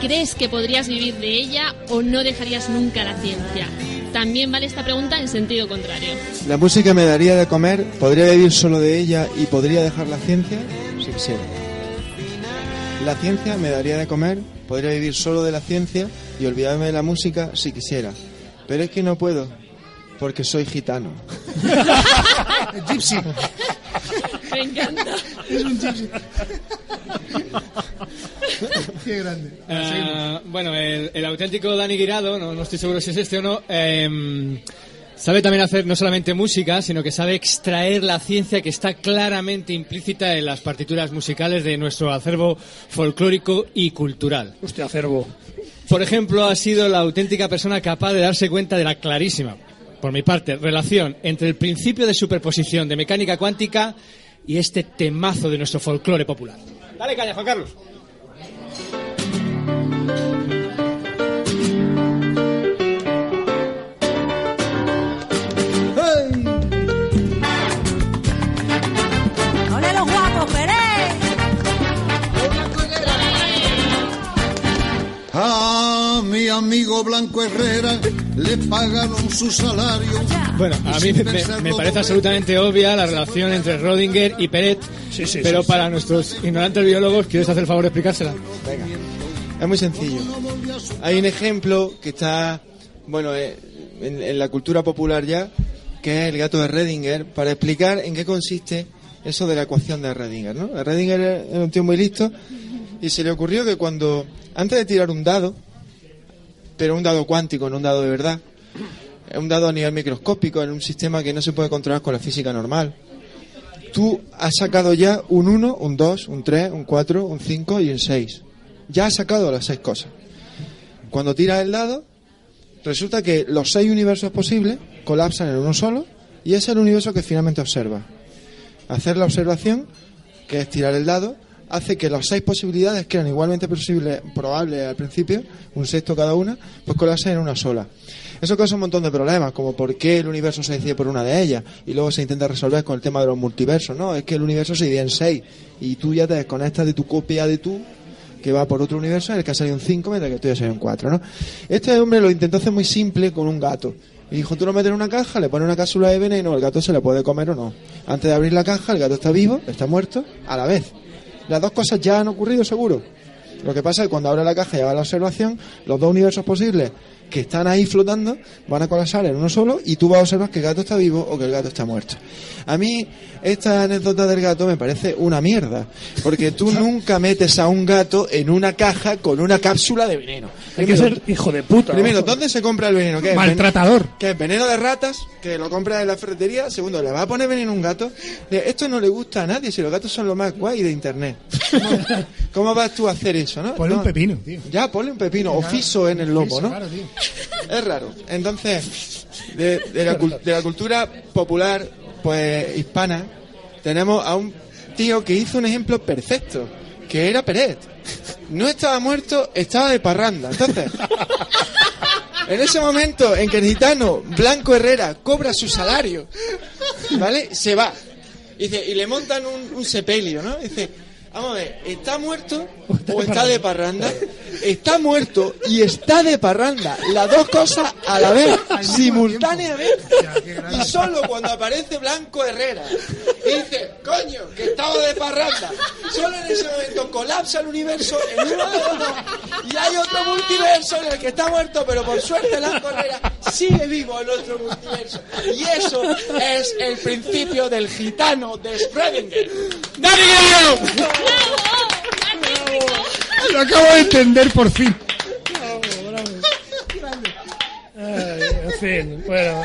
¿Crees que podrías vivir de ella o no dejarías nunca la ciencia? También vale esta pregunta en sentido contrario. La música me daría de comer, podría vivir solo de ella y podría dejar la ciencia si quisiera. La ciencia me daría de comer, podría vivir solo de la ciencia y olvidarme de la música si quisiera. Pero es que no puedo, porque soy gitano. *laughs* Gypsy. Me encanta. Es un gypsy. Qué grande. Ah, bueno, el, el auténtico Dani Guirado, no, no estoy seguro si es este o no, em, sabe también hacer no solamente música, sino que sabe extraer la ciencia que está claramente implícita en las partituras musicales de nuestro acervo folclórico y cultural. Hostia, acervo. Por ejemplo, ha sido la auténtica persona capaz de darse cuenta de la clarísima, por mi parte, relación entre el principio de superposición de mecánica cuántica y este temazo de nuestro folclore popular. Dale caña, Juan Carlos. Amigo Blanco Herrera le pagaron su salario. Bueno, a mí me, parece absolutamente obvia la relación entre Rodinger y Peret, sí, pero sí, para nuestros ignorantes biólogos, ¿quieres hacer el favor de explicársela? Venga. Es muy sencillo. Hay un ejemplo que está, bueno, eh, en, la cultura popular ya, que es el gato de Redinger, para explicar en qué consiste eso de la ecuación de Redinger, ¿no? Redinger era un tío muy listo y se le ocurrió que cuando, antes de tirar un dado, pero un dado cuántico, no un dado de verdad, un dado a nivel microscópico, en un sistema que no se puede controlar con la física normal, tú has sacado ya un 1, un 2, un 3, un 4, un 5 y un 6. Ya has sacado las seis cosas. Cuando tiras el dado, resulta que los seis universos posibles colapsan en uno solo y es el universo que finalmente observa. Hacer la observación, que es tirar el dado, hace que las seis posibilidades, que eran igualmente probables al principio, un sexto cada una, pues colasen en una sola. Eso causa un montón de problemas, como por qué el universo se decide por una de ellas, y luego se intenta resolver con el tema de los multiversos, ¿no? Es que el universo se divide en seis, y tú ya te desconectas de tu copia de tú, que va por otro universo, en el que ha salido un 5, mientras que tú ya salido un 4, ¿no? Este hombre lo intentó hacer muy simple con un gato. Y dijo, tú lo metes en una caja, le pones una cápsula de veneno, el gato se le puede comer o no. Antes de abrir la caja, el gato está vivo, está muerto, a la vez. Las dos cosas ya han ocurrido seguro. Lo que pasa es que cuando abre la caja y haga la observación, los dos universos posibles que están ahí flotando van a colapsar en uno solo y tú vas a observar que el gato está vivo o que el gato está muerto. A mí esta anécdota del gato me parece una mierda, porque tú *laughs* nunca metes a un gato en una caja con una cápsula de veneno. Hay que ser hijo de puta. Primero, ¿dónde se compra el veneno? Maltratador. ¿Qué es? ¿Veneno de ratas? Que lo compra en la ferretería. Segundo, ¿le va a poner veneno a un gato? Esto no le gusta a nadie, si los gatos son lo más guay de internet. ¿Cómo, *laughs* cómo vas tú a hacer eso, no? Ponle No. un pepino, tío. Ya, ponle un pepino, o fiso en el lomo, ¿no? Claro, tío. Es raro. Entonces, de, la, de la cultura popular, pues, hispana, tenemos a un tío que hizo un ejemplo perfecto, que era Peret. No estaba muerto, estaba de parranda. Entonces, en ese momento en que el gitano Blanco Herrera cobra su salario, ¿vale? Se va. Dice, y le montan un, un sepelio, ¿no? Dice, vamos a ver, ¿está muerto *laughs* o está de parranda? Está muerto y está de parranda. Las dos cosas a la vez, *laughs* simultáneamente. Y solo cuando aparece Blanco Herrera y dice, coño, que estaba de parranda. Solo en ese momento colapsa el universo en uno de los dos y hay otro multiverso en el que está muerto, pero por suerte Blanco Herrera sigue vivo en otro multiverso. Y eso es el principio del gitano de Schrödinger. Lo acabo de entender por fin. Ay, en fin, bueno.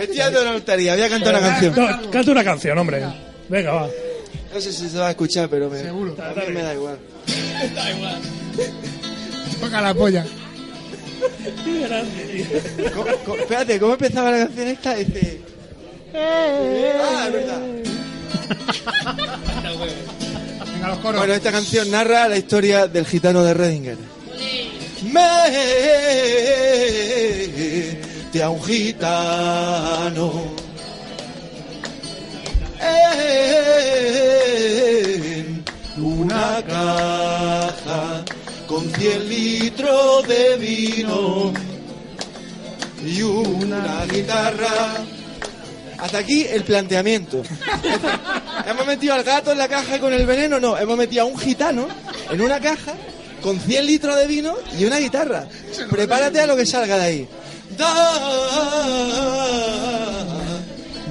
Estoy dando una lotería, voy a cantar una canción. No, canta una canción, hombre. Venga, va. No sé si se va a escuchar, pero me, a mí me da igual. Toca la polla. ¿Cómo- cómo- espérate, ¿cómo empezaba la canción esta? Dice... Ah, es verdad. *laughs* Bueno, esta canción narra la historia del gitano de Redinger. Mete a un gitano en una caja con 100 litros de vino y una guitarra. Hasta aquí el planteamiento. ¿Hemos metido al gato en la caja con el veneno? No, hemos metido a un gitano en una caja con 100 litros de vino y una guitarra. Prepárate a lo que salga de ahí. Da-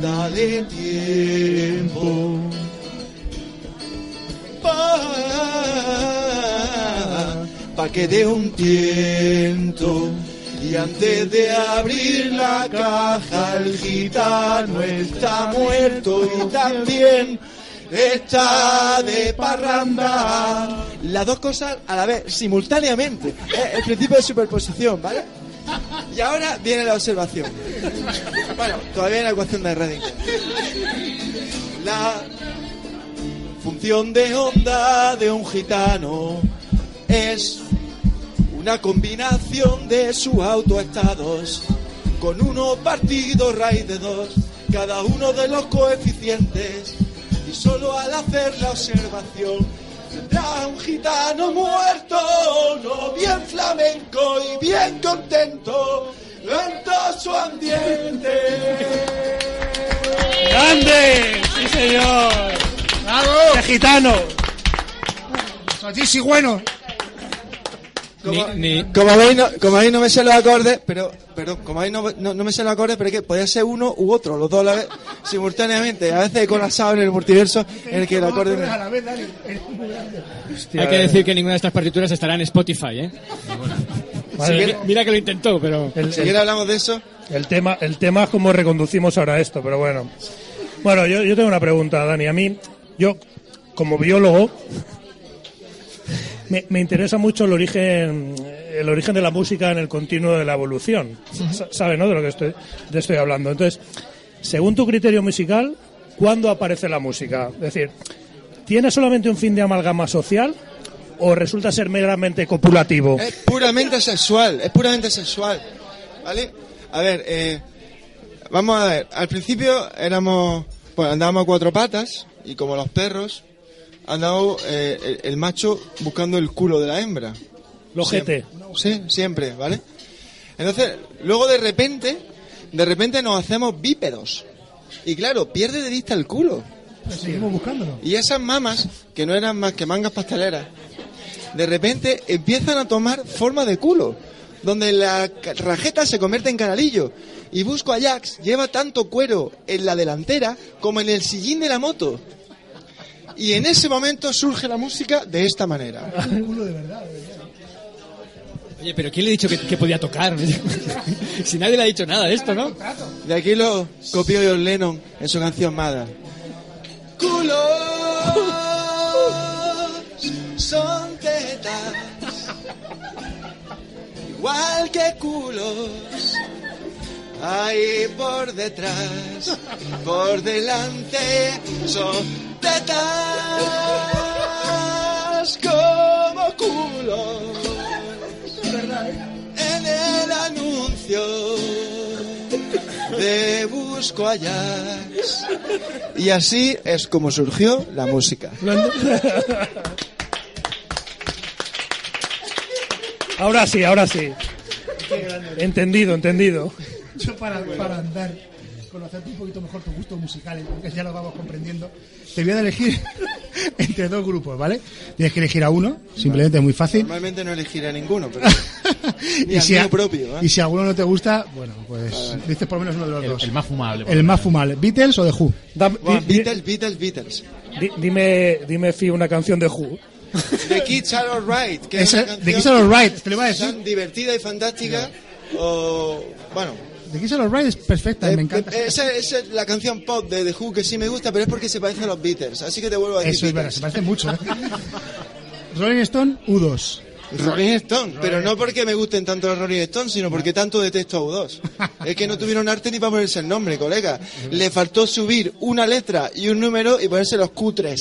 dale tiempo para que dé un tiento. Y antes de abrir la caja, el gitano está muerto y también está de parranda. Las dos cosas a la vez, simultáneamente. Es el principio de superposición, ¿vale? Y ahora viene la observación. Bueno, todavía en la ecuación de Redinger. La función de onda de un gitano es una combinación de sus autoestados con uno partido raíz de dos, cada uno de los coeficientes y solo al hacer la observación tendrá un gitano muerto, no bien flamenco y bien contento en todo su ambiente. ¡Grande! ¡Sí, señor! ¡Bravo! ¡Qué gitano! ¡Sotis y bueno! Como, como veis, no, como veis, no me sé los acordes, pero, pero como veis, no, no, no me sé los acordes, pero es que podía ser uno u otro, los dos a la vez, simultáneamente. A veces he colapsado en el multiverso en el que el acorde... me- Hay que decir que ninguna de estas partituras estará en Spotify, ¿eh? Vale. Sí, mira que lo intentó, pero... El, Si quieres hablamos de eso. El tema, el tema es cómo reconducimos ahora esto, pero bueno. Bueno, yo, yo tengo una pregunta, Dani. A mí, yo, como biólogo, me, me interesa mucho el origen, el origen de la música en el continuo de la evolución. Sa- ¿Sabes, no? De lo que estoy, de estoy hablando. Entonces, según tu criterio musical, ¿cuándo aparece la música? Es decir, ¿tiene solamente un fin de amalgama social o resulta ser meramente copulativo? Es puramente sexual, es puramente sexual. ¿Vale? A ver, eh, vamos a ver. Al principio éramos, pues andábamos a cuatro patas y como los perros, andaba eh, el, el macho buscando el culo de la hembra. Lo Siempre. Sí, siempre, ¿vale? Entonces, luego de repente, de repente nos hacemos bípedos. Y claro, pierde de vista el culo. seguimos buscándolo. Y esas mamas, que no eran más que mangas pasteleras, de repente empiezan a tomar forma de culo, donde la rajeta se convierte en canalillo. Y Busco Ajax lleva tanto cuero en la delantera como en el sillín de la moto. Y en ese momento surge la música de esta manera. culo de verdad, de verdad. Oye, pero ¿quién le ha dicho que, que podía tocar? *laughs* si nadie le ha dicho nada de esto, ¿no? De aquí lo copió John Lennon en su canción Mada. Culos son tetas, igual que culos. Ahí por detrás, por delante, son tetas como culos. En el anuncio de Busco Ajax. Y así es como surgió la música. Ahora sí, ahora sí. Entendido, entendido. Yo para, para andar, conocerte un poquito mejor tus gustos musicales, porque ya lo vamos comprendiendo, te voy a elegir *laughs* entre dos grupos, ¿vale? Tienes que elegir a uno, simplemente es muy fácil. Normalmente no elegiré a ninguno, pero *laughs* ni Y al si, mío a- propio. ¿eh? y si alguno no te gusta, bueno, pues dices por lo menos uno de los El- dos. el más fumable, El más fumable. ¿Beatles o The Who? Dam- Bueno, di- di- Beatles, Beatles, Beatles. di- dime, dime, Fi, una canción de Who. The Kids Are Alright, que es Esa- una The canción Kids Are Alright, te lo iba a decir. tan divertida y fantástica. O, bueno, The Kids Are Alright es perfecta, eh, me encanta. eh, esa, esa es la canción pop de The Who que sí me gusta, pero es porque se parece a los Beatles. Así que te vuelvo a decir Eso es verdad, se parece mucho. ¿eh? Rolling Stone, U2. Rolling Stone, pero no porque me gusten tanto los Rolling Stones, sino porque tanto detesto a *laughs* U2. Es que no tuvieron arte ni para ponerse el nombre, colega. Le faltó subir una letra y un número y ponerse los Q3.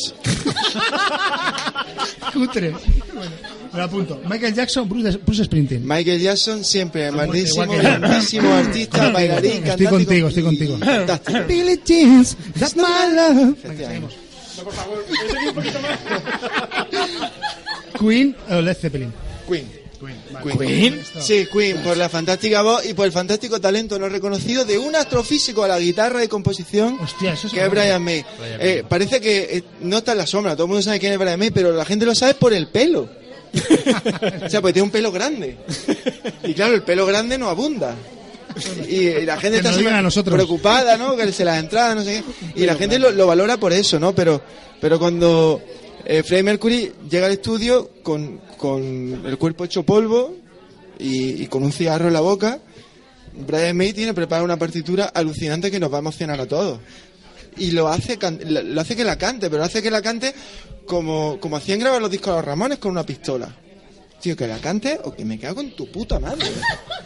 Cutre. Bueno, me lo apunto. Michael Jackson, Bruce, Bruce Springsteen. Michael Jackson siempre, grandísimo, grandísimo artista, bailarín, Estoy cantante. contigo, y- estoy contigo. Fantástico. Billie Jeans, that's my love. Efectivamente. Queen o Led Zeppelin. Queen. Queen. Queen. Sí, Queen, por la fantástica voz y por el fantástico talento no reconocido de un astrofísico a la guitarra y composición Hostia, eso que es. Brian May. Eh, parece que eh, no está en la sombra, todo el mundo sabe quién es Brian May, pero la gente lo sabe por el pelo. *laughs* o sea, pues tiene un pelo grande. Y claro, el pelo grande no abunda. Y, la gente está nosotros. preocupada, ¿no? Que se las entradas, no sé qué. Y la gente lo, lo valora por eso, ¿no? Pero, pero cuando eh, Freddie Mercury llega al estudio con, con el cuerpo hecho polvo y, y con un cigarro en la boca, Brian May tiene preparada una partitura alucinante que nos va a emocionar a todos. Y lo hace, lo hace que la cante, pero hace que la cante como, como hacían grabar los discos de los Ramones con una pistola. Tío, que la cante o que me cago en tu puta madre.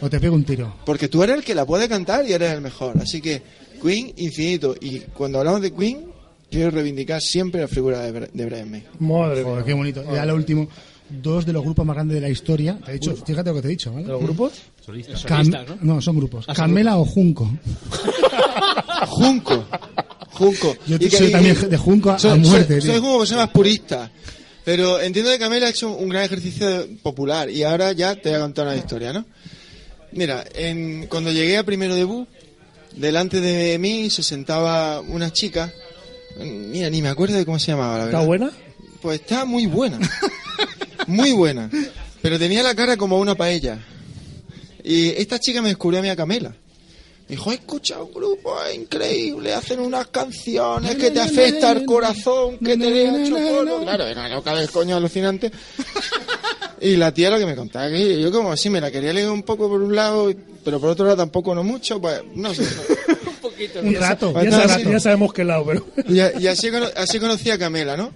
O te pego un tiro. Porque tú eres el que la puede cantar y eres el mejor. Así que Queen infinito. Y cuando hablamos de Queen, quiero reivindicar siempre la figura de, Bra- de Brian May. Madre Joder, qué bonito. Ya lo último, dos de los grupos más grandes de la historia. Te he dicho, fíjate lo que te he dicho, ¿vale? ¿Los grupos? Cam- ¿no? son grupos. Ah, Camela o Junco. *laughs* Junco. Junco. Yo Y que- soy y- también de Junco a, soy, a muerte. soy, soy tío. Junco, soy más purista. Pero entiendo que Camela ha hecho un gran ejercicio de- popular. Y ahora ya te voy a contar una historia, ¿no? Mira, en, cuando llegué a primero debut, delante de mí se sentaba una chica. Mira, ni me acuerdo de cómo se llamaba, la verdad. ¿Está buena? Pues está muy buena. Muy buena. Pero tenía la cara como una paella. Y esta chica me descubrió a mí a Camela. Dijo, he escuchado un grupo increíble, hacen unas canciones que te afecta el corazón, que te deja hecho polvo. Claro, era una loca del coño alucinante. Y la tía lo que me contaba, que yo como así me la quería leer un poco por un lado, pero por otro lado tampoco no mucho, pues no sé. *laughs* Un rato. Ya, nada, sa- sí. ya sabemos qué lado, pero. Y, así conocí a Camela, ¿no?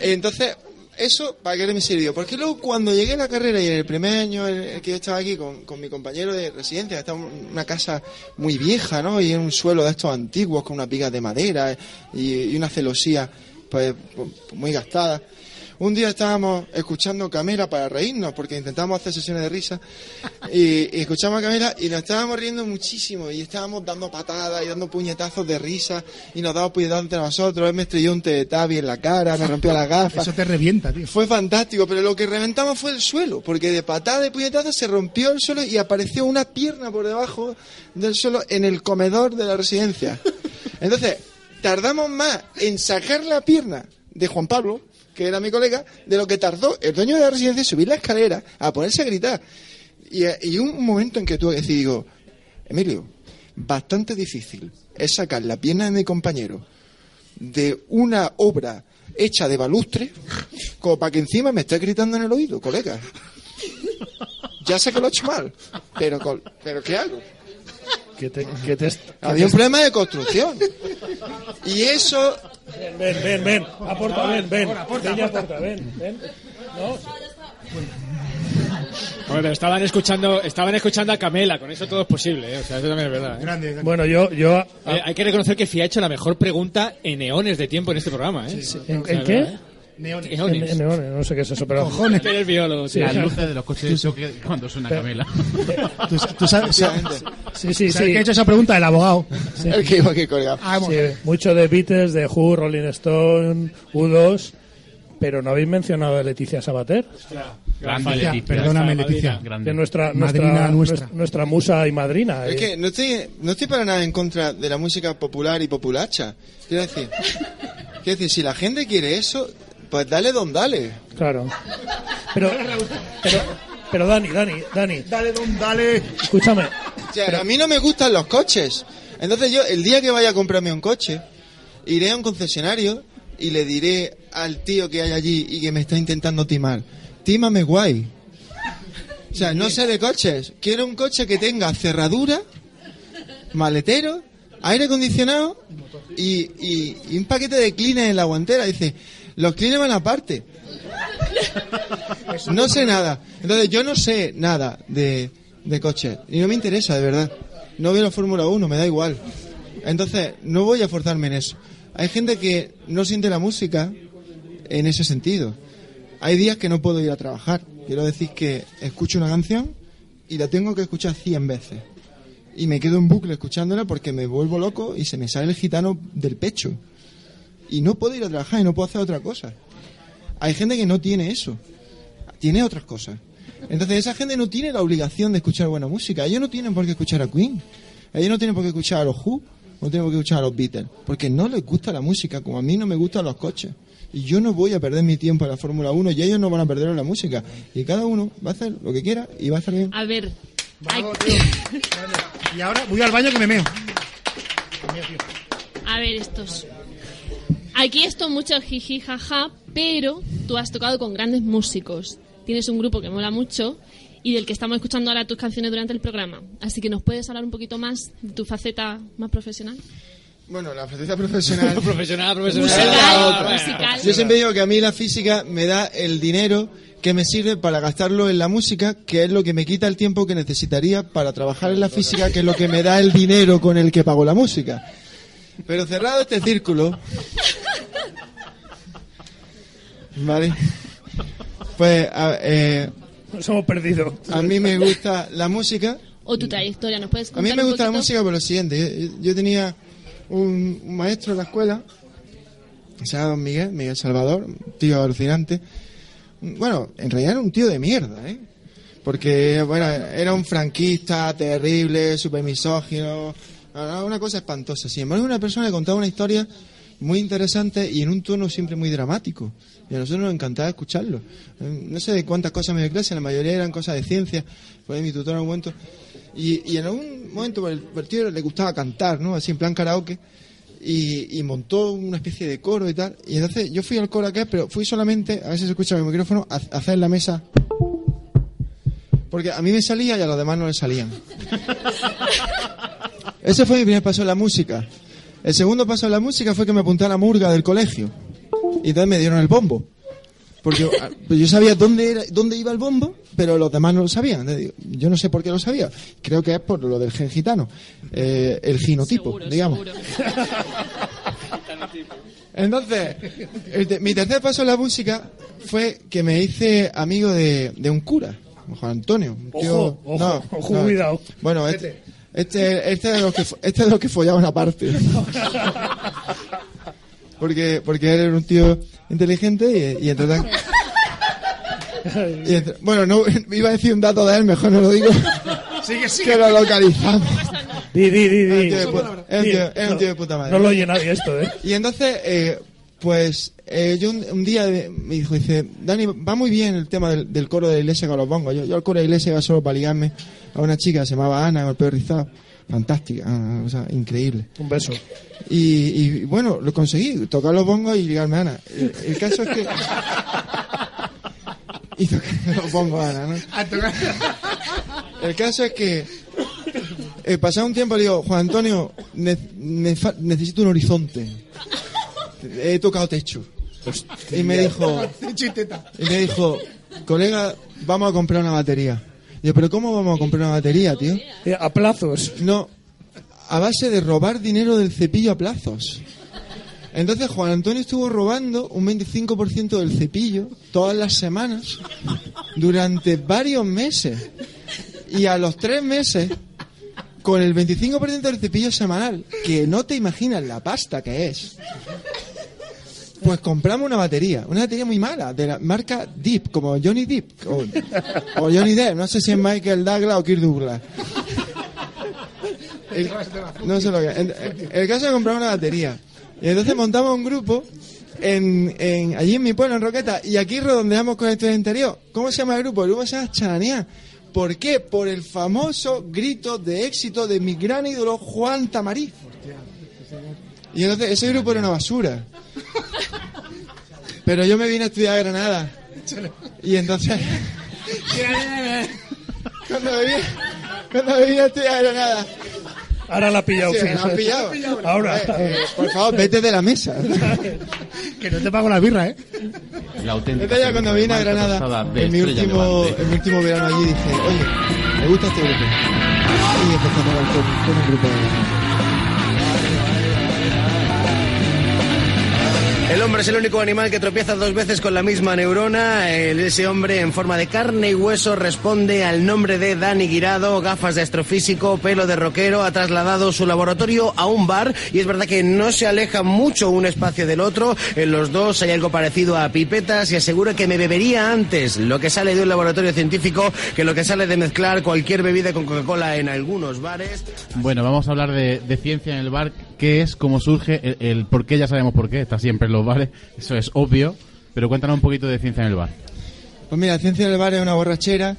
Entonces, eso, ¿para qué me sirvió? Porque luego cuando llegué a la carrera y en el primer año el que yo estaba aquí con, con mi compañero de residencia, estaba en una casa muy vieja, ¿no? Y en un suelo de estos antiguos con unas vigas de madera y, y una celosía pues, pues, muy gastada. Un día estábamos escuchando Camela para reírnos, porque intentamos hacer sesiones de risa, y, y escuchamos a Camela y nos estábamos riendo muchísimo, y estábamos dando patadas y dando puñetazos de risa, y nos daba puñetazos entre nosotros, él me estrelló un Teletubby en la cara, me rompió las gafas. Eso te revienta, tío. Fue fantástico, pero lo que reventamos fue el suelo, porque de patada de puñetazos se rompió el suelo y apareció una pierna por debajo del suelo en el comedor de la residencia. Entonces, tardamos más en sacar la pierna de Juan Pablo, que era mi colega, de lo que tardó el dueño de la residencia en subir la escalera a ponerse a gritar. Y, y un momento en que tuve que decir, digo, Emilio, bastante difícil es sacar la pierna de mi compañero de una obra hecha de balustre, como para que encima me esté gritando en el oído, colega. Ya sé que lo he hecho mal, pero, pero ¿qué hago? Que te, que te- Había un problema de construcción. Y eso... Ven, ven, ven, ven. Aporta, ven, ven. Ven aporta, ven, ven. No, Bueno, estaban escuchando, estaban escuchando a Camela, con eso todo es posible, ¿eh? o sea, eso también es verdad. ¿eh? Bueno, yo, yo, Eh, hay que reconocer que FIA ha hecho la mejor pregunta en eones de tiempo en este programa, ¿eh? ¿En- O sea, en qué? Neones. Eones. En- en neones, no sé qué es eso, pero. Cojones. Eres biólogo, Sí. tío. Las luces de los coches de choque cuando suena Pero- Camela. *laughs* Tú, tú sabes, Sí, sí, ¿sabes sí. que ha hecho esa pregunta? El abogado. Sí. El que iba aquí colgado. Ah, Sí, mucho de Beatles, de Who, Rolling Stone, U2, pero no habéis mencionado a Leticia Sabater. Grande Leticia, Leticia. perdóname, Nuestra Leticia. grande. De nuestra, Madrina nuestra, nuestra. nuestra musa y madrina. Es eh. que no estoy, no estoy para nada en contra de la música popular y populacha. Quiero decir, quiero decir, si la gente quiere eso, pues dale don dale. Claro. Pero, pero, pero Dani, Dani, Dani, Dale, don, dale. escúchame. O sea, a mí no me gustan los coches. Entonces yo, el día que vaya a comprarme un coche, iré a un concesionario y le diré al tío que hay allí y que me está intentando timar, tímame guay. O sea, no sé de coches. Quiero un coche que tenga cerradura, maletero, aire acondicionado y, y- y un paquete de clines en la guantera. Dice, los clines van aparte. No sé nada. Entonces yo no sé nada de, de coches. Y no me interesa, de verdad. No veo la Fórmula 1, me da igual. Entonces no voy a forzarme en eso. Hay gente que no siente la música en ese sentido. Hay días que no puedo ir a trabajar. Quiero decir que escucho una canción y la tengo que escuchar 100 veces. Y me quedo en bucle escuchándola porque me vuelvo loco y se me sale el gitano del pecho. Y no puedo ir a trabajar y no puedo hacer otra cosa. Hay gente que no tiene eso. Tiene otras cosas. Entonces esa gente no tiene la obligación de escuchar buena música. Ellos no tienen por qué escuchar a Queen. Ellos no tienen por qué escuchar a los Who. No tienen por qué escuchar a los Beatles. Porque no les gusta la música, como a mí no me gustan los coches. Y yo no voy a perder mi tiempo en la Fórmula 1 y ellos no van a perder en la música. Y cada uno va a hacer lo que quiera y va a estar bien. A ver. Y ahora voy al baño que me meo. A ver, estos. Aquí esto mucho jiji jaja, pero tú has tocado con grandes músicos. Tienes un grupo que mola mucho y del que estamos escuchando ahora tus canciones durante el programa. Así que nos puedes hablar un poquito más de tu faceta más profesional. Bueno, la faceta profesional. *laughs* profesional, profesional. Musical, musical. Yo siempre digo que a mí la física me da el dinero que me sirve para gastarlo en la música, que es lo que me quita el tiempo que necesitaría para trabajar en la física, que es lo que me da el dinero con el que pago la música. Pero cerrado este círculo, ¿vale? Pues a, eh, Nos hemos perdido. a mí me gusta la música. O tu trayectoria, ¿nos puedes A contar mí me un gusta la música por lo siguiente. Yo, yo tenía un, un maestro en la escuela, que se llama Don Miguel, Miguel Salvador, un tío alucinante. Bueno, en realidad era un tío de mierda, ¿eh? Porque, bueno, era un franquista terrible, súper misógino, una cosa espantosa. Sin embargo, una persona que contaba una historia muy interesante y en un tono siempre muy dramático. Y a nosotros nos encantaba escucharlo. Eh, No sé de cuántas cosas me dio clase, la mayoría eran cosas de ciencia. Fue mi tutor en un momento. Y, y en algún momento el, tío le gustaba cantar, ¿no? Así en plan karaoke. Y, y montó una especie de coro y tal. Y entonces yo fui al coro aquel, pero fui solamente, a ver si se escucha mi micrófono, a, a hacer la mesa. Porque a mí me salía y a los demás no le salían. *laughs* Ese fue mi primer paso en la música. El segundo paso en la música fue que me apunté a la murga del colegio. Y entonces me dieron el bombo. Porque yo, ah, pues yo sabía dónde, era, dónde iba el bombo, pero los demás no lo sabían. Entonces Yo no sé por qué lo sabía. Creo que es por lo del gen gitano. Eh, el ginotipo, digamos. *laughs* Entonces, el te- mi tercer paso en la música fue que me hice amigo de, de un cura, Juan Antonio. un tío- Ojo, ojo, ojo, cuidado. Bueno, este, este, este, de los que, este de los que follaban aparte. Porque, porque él era un tío inteligente y, y entre tan- y entre- bueno, no, iba a decir un dato de él, mejor no lo digo. Sigue, sigue. Que lo localizamos. Di, di, di, Es un di. es un tío de puta madre. No lo oye nadie esto, ¿eh? Y entonces, eh, pues eh, yo un, un día eh, me dijo, dice, Dani, va muy bien el tema del, del coro de la iglesia con los bongos. Yo, yo al coro de la iglesia iba solo para ligarme a una chica que se llamaba Ana, con el pelo rizado. Fantástica, ah, o sea, increíble. Un beso. Y, y, bueno, lo conseguí, tocar los bongos y ligarme a Ana. El, el caso es que... *laughs* y tocar los bongos a Ana, ¿no? El caso es que eh, pasado un tiempo le digo, Juan Antonio, ne- me fa- necesito un horizonte. He tocado techo. Y me dijo, *laughs* y me dijo, colega, vamos a comprar una batería. Y yo, pero ¿cómo vamos a comprar una batería, tío? Eh, A plazos. No, a base de robar dinero del cepillo a plazos. Entonces Juan Antonio estuvo robando un 25% del cepillo todas las semanas durante varios meses. Y a los tres meses, con el 25% del cepillo semanal, que no te imaginas la pasta que es, pues compramos una batería, una batería muy mala, de la marca Deep, como Johnny Depp, o, o Johnny Depp, no sé si es Michael Douglas o Kirk Douglas. *laughs* El- no sé lo que en- El caso es comprar una batería. Y entonces montamos un grupo en, en- allí en mi pueblo, en Roqueta, y aquí redondeamos con esto interior. ¿Cómo se llama el grupo? El grupo se llama Charanía. ¿Por qué? Por el famoso grito de éxito de mi gran ídolo Juan Tamariz. Y entonces ese grupo era una basura. Pero yo me vine a estudiar a Granada. Y entonces, cuando me vine, cuando me vine a estudiar a Granada, Ahora la ha pillado. Sí, la pillado. Ahora. Eh, eh, por favor, vete de la mesa. Que no te pago la birra, ¿eh? La auténtica ya cuando vine a Granada, en mi, último, en mi último verano allí, dije, oye, me gusta este grupo. Y tocar con, con un grupo de El hombre es el único animal que tropieza dos veces con la misma neurona. Ese hombre en forma de carne y hueso responde al nombre de Dani Guirado, gafas de astrofísico, pelo de rockero, ha trasladado su laboratorio a un bar y es verdad que no se aleja mucho un espacio del otro. En los dos hay algo parecido a pipetas y asegura que me bebería antes lo que sale de un laboratorio científico que lo que sale de mezclar cualquier bebida con Coca-Cola en algunos bares. Bueno, vamos a hablar de, de ciencia en el bar, qué es, cómo surge, el, el por qué ya sabemos por qué, está siempre en los bares, eso es obvio, pero cuéntanos un poquito de ciencia en el bar. Pues mira, Ciencia del Bar es una borrachera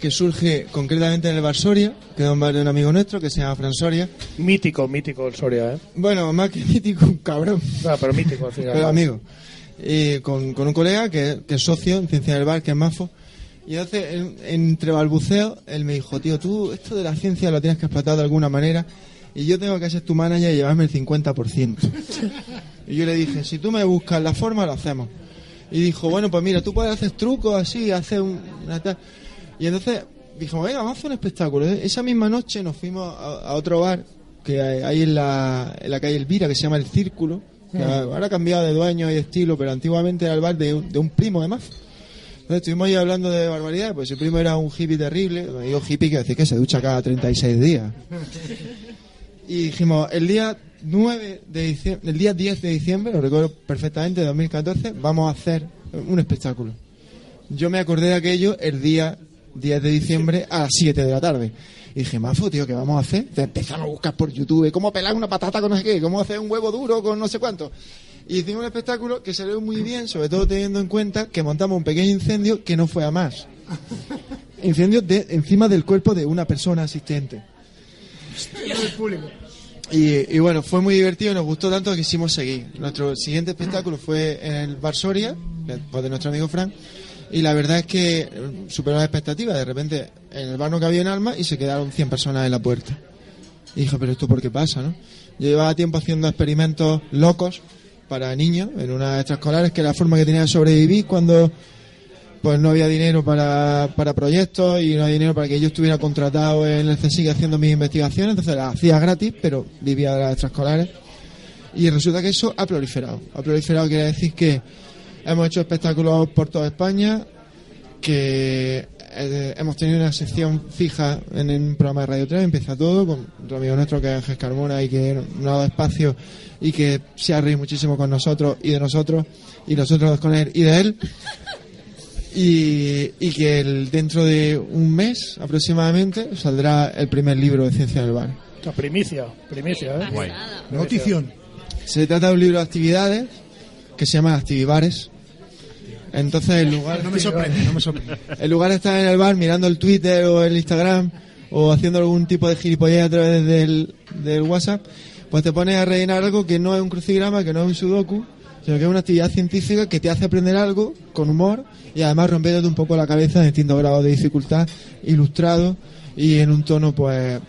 que surge concretamente en el bar Soria, que es un bar de un amigo nuestro que se llama Fran Soria. Mítico, mítico el Soria, ¿eh? Bueno, más que mítico, un cabrón. Ah, pero mítico al final. Pero amigo. Y con, con un colega que, que es socio en Ciencia del Bar, que es Mafo. Y entonces, en- entre balbuceo, él me dijo, tío, tú esto de la ciencia lo tienes que explotar de alguna manera y yo tengo que ser tu manager y llevarme el 50%. y yo le dije, si tú me buscas la forma, lo hacemos. Y dijo, bueno, pues mira, tú puedes hacer trucos así, hacer un, una tal. Y entonces dijimos, venga, vamos a hacer un espectáculo. Esa misma noche nos fuimos a, a otro bar que hay, hay en, la, en la calle Elvira, que se llama El Círculo, que ahora ha cambiado de dueño y estilo, pero antiguamente era el bar de un, de un primo de Mafo. Entonces estuvimos ahí hablando de barbaridades, pues su primo era un hippie terrible, digo hippie quiero decir que se ducha cada 36 días. Y dijimos, el día 9 de diciembre, el día 10 de diciembre, lo recuerdo perfectamente, de 2014, vamos a hacer un espectáculo. Yo me acordé de aquello el día 10 de diciembre a las 7 de la tarde. Y dije, Mafo, tío, ¿qué vamos a hacer? Entonces empezamos a buscar por YouTube cómo pelar una patata con no sé qué, cómo hacer un huevo duro con no sé cuánto. Y hicimos un espectáculo que salió muy bien, sobre todo teniendo en cuenta que montamos un pequeño incendio que no fue a más. *laughs* Incendio de, encima del cuerpo de una persona asistente. Y, y bueno, fue muy divertido, nos gustó tanto que quisimos seguir. Nuestro siguiente espectáculo fue en el Bar Soria, de, pues, de nuestro amigo Frank, y la verdad es que eh, superó las expectativas. De repente en el bar no cabía en alma y se quedaron 100 personas en la puerta. Y pero esto por qué pasa, ¿no? Yo llevaba tiempo haciendo experimentos locos para niños en unas extraescolares, que la forma que tenía de sobrevivir cuando pues no había dinero para, para proyectos y no había dinero para que yo estuviera contratado en el CSIC haciendo mis investigaciones, entonces las hacía gratis, pero vivía de las extraescolares. Y resulta que eso ha proliferado. Ha proliferado quiere decir que hemos hecho espectáculos por toda España, que eh, hemos tenido una sección fija en un programa de Radio 3, empieza todo, con otro amigo nuestro que es Ángel Carmona y que nos ha dado espacio y que se ha reído muchísimo con nosotros y de nosotros, y nosotros con él y de él. Y, y que el- dentro de un mes aproximadamente saldrá el primer libro de Ciencia del Bar. La primicia, primicia, ¿eh? Notición. Se trata de un libro de actividades que se llama Activibares. Entonces, el lugar, No me sorprende, no me sorprende. *laughs* en lugar de estar en el bar mirando el Twitter o el Instagram o haciendo algún tipo de gilipollez a través del, del WhatsApp, pues te pones a rellenar algo que no es un crucigrama, que no es un sudoku, sino que es una actividad científica que te hace aprender algo con humor y además rompiéndote un poco la cabeza en distintos grados de dificultad, ilustrado y en un tono, pues,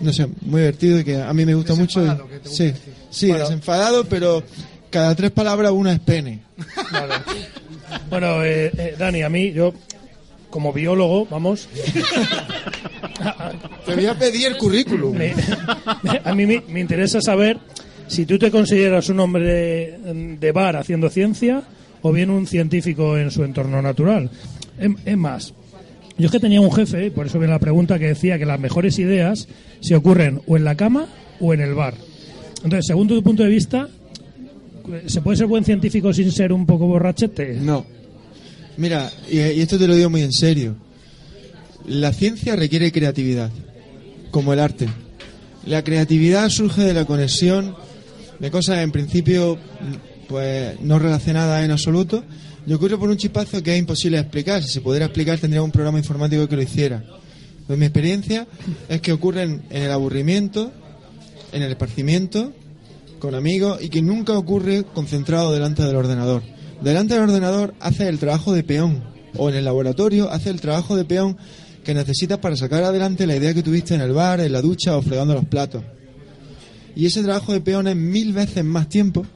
no sé, muy divertido y que a mí me gusta mucho. y- que te gusta sí, decir. sí, desenfadado, pero cada tres palabras una es pene. *laughs* Bueno, eh, eh, Dani, a mí, yo, como biólogo, vamos, Te voy a pedir el currículum. *laughs* me- a mí me, me interesa saber si tú te consideras un hombre de, bar haciendo ciencia o bien un científico en su entorno natural. Es, es más, yo es que tenía un jefe, por eso viene la pregunta, que decía que las mejores ideas se ocurren o en la cama o en el bar. Entonces, según tu punto de vista, ¿se puede ser buen científico sin ser un poco borrachete? No. Mira, y esto te lo digo muy en serio. La ciencia requiere creatividad, como el arte. La creatividad surge de la conexión de cosas en principio pues no relacionadas en absoluto y ocurre por un chispazo que es imposible explicar. Si se pudiera explicar tendría un programa informático que lo hiciera. Pues mi experiencia es que ocurren en el aburrimiento, en el esparcimiento, con amigos y que nunca ocurre concentrado delante del ordenador. Delante del ordenador hace el trabajo de peón o en el laboratorio hace el trabajo de peón que necesitas para sacar adelante la idea que tuviste en el bar, en la ducha o fregando los platos. Y ese trabajo de peón es mil veces más tiempo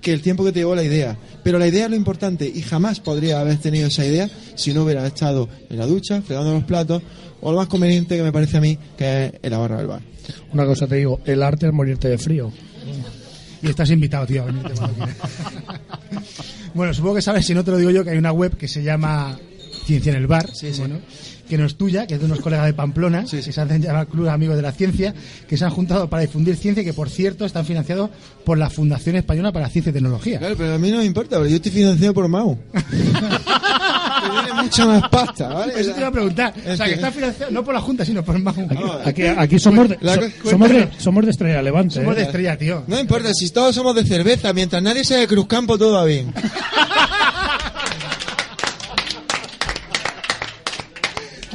que el tiempo que te llevó la idea. Pero la idea es lo importante y jamás podría haber tenido esa idea si no hubiera estado en la ducha, fregando los platos o lo más conveniente que me parece a mí que es en la barra del bar. Una cosa te digo, el arte es morirte de frío. Y estás invitado, tío, a venirte cuando quieras. *laughs* bueno, supongo que sabes, si no te lo digo yo, que hay una web que se llama Ciencia en el Bar, bueno, que no es tuya, que es de unos colegas de Pamplona, que se hacen llamar Club de Amigos de la Ciencia, que se han juntado para difundir ciencia y que, por cierto, están financiados por la Fundación Española para Ciencia y Tecnología. Claro, pero a mí no me importa, porque yo estoy financiado por Mau. *laughs* que tiene mucha más pasta, ¿vale? Eso te iba a preguntar. O sea, que que- está financiado no por la Junta, sino por Mau. Aquí, aquí somos, de, La- so- somos, de, somos de Estrella Levante. Somos de ¿eh? estrella, tío. No importa, si todos somos de cerveza, mientras nadie sea de Cruzcampo, todo va bien. *laughs*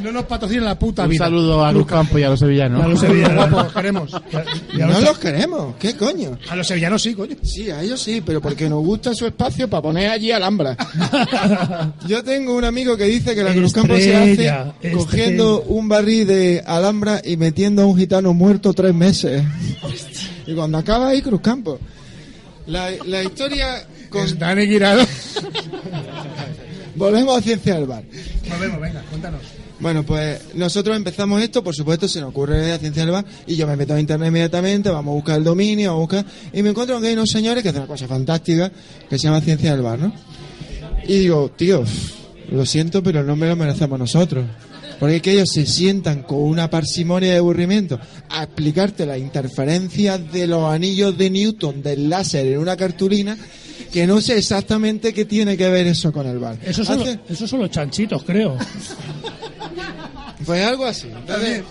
No nos patrocina la puta Un vida. saludo a Cruz Campo y a los sevillanos. A los sevillanos, guapos, queremos. Y a No los- *laughs* los queremos, ¿qué coño? A los sevillanos sí, coño. Sí, a ellos sí, pero porque nos gusta su espacio para poner allí alhambra. *laughs* Yo tengo un amigo que dice que la Cruzcampo se hace Estrella, cogiendo un barril de alhambra y metiendo a un gitano muerto tres meses. Y cuando acaba ahí, Cruzcampo. La, la historia con... Dani Guirado. Volvemos a Ciencia del Bar. Volvemos, venga, cuéntanos. Bueno, pues nosotros empezamos esto, por supuesto, se nos ocurre de Ciencia del Bar y yo me meto a internet inmediatamente, vamos a buscar el dominio, a buscar, y me encuentro que hay unos señores que hacen una cosa fantástica que se llama Ciencia del Bar, ¿no? Y digo, tío, lo siento, pero el nombre lo merecemos nosotros. Porque es que ellos se sientan con una parsimonia de aburrimiento a explicarte las interferencias de los anillos de Newton del láser en una cartulina que no sé exactamente qué tiene que ver eso con el bar. Esos son, Hace- los, esos son los chanchitos, creo. Pues algo así. *laughs* Entonces,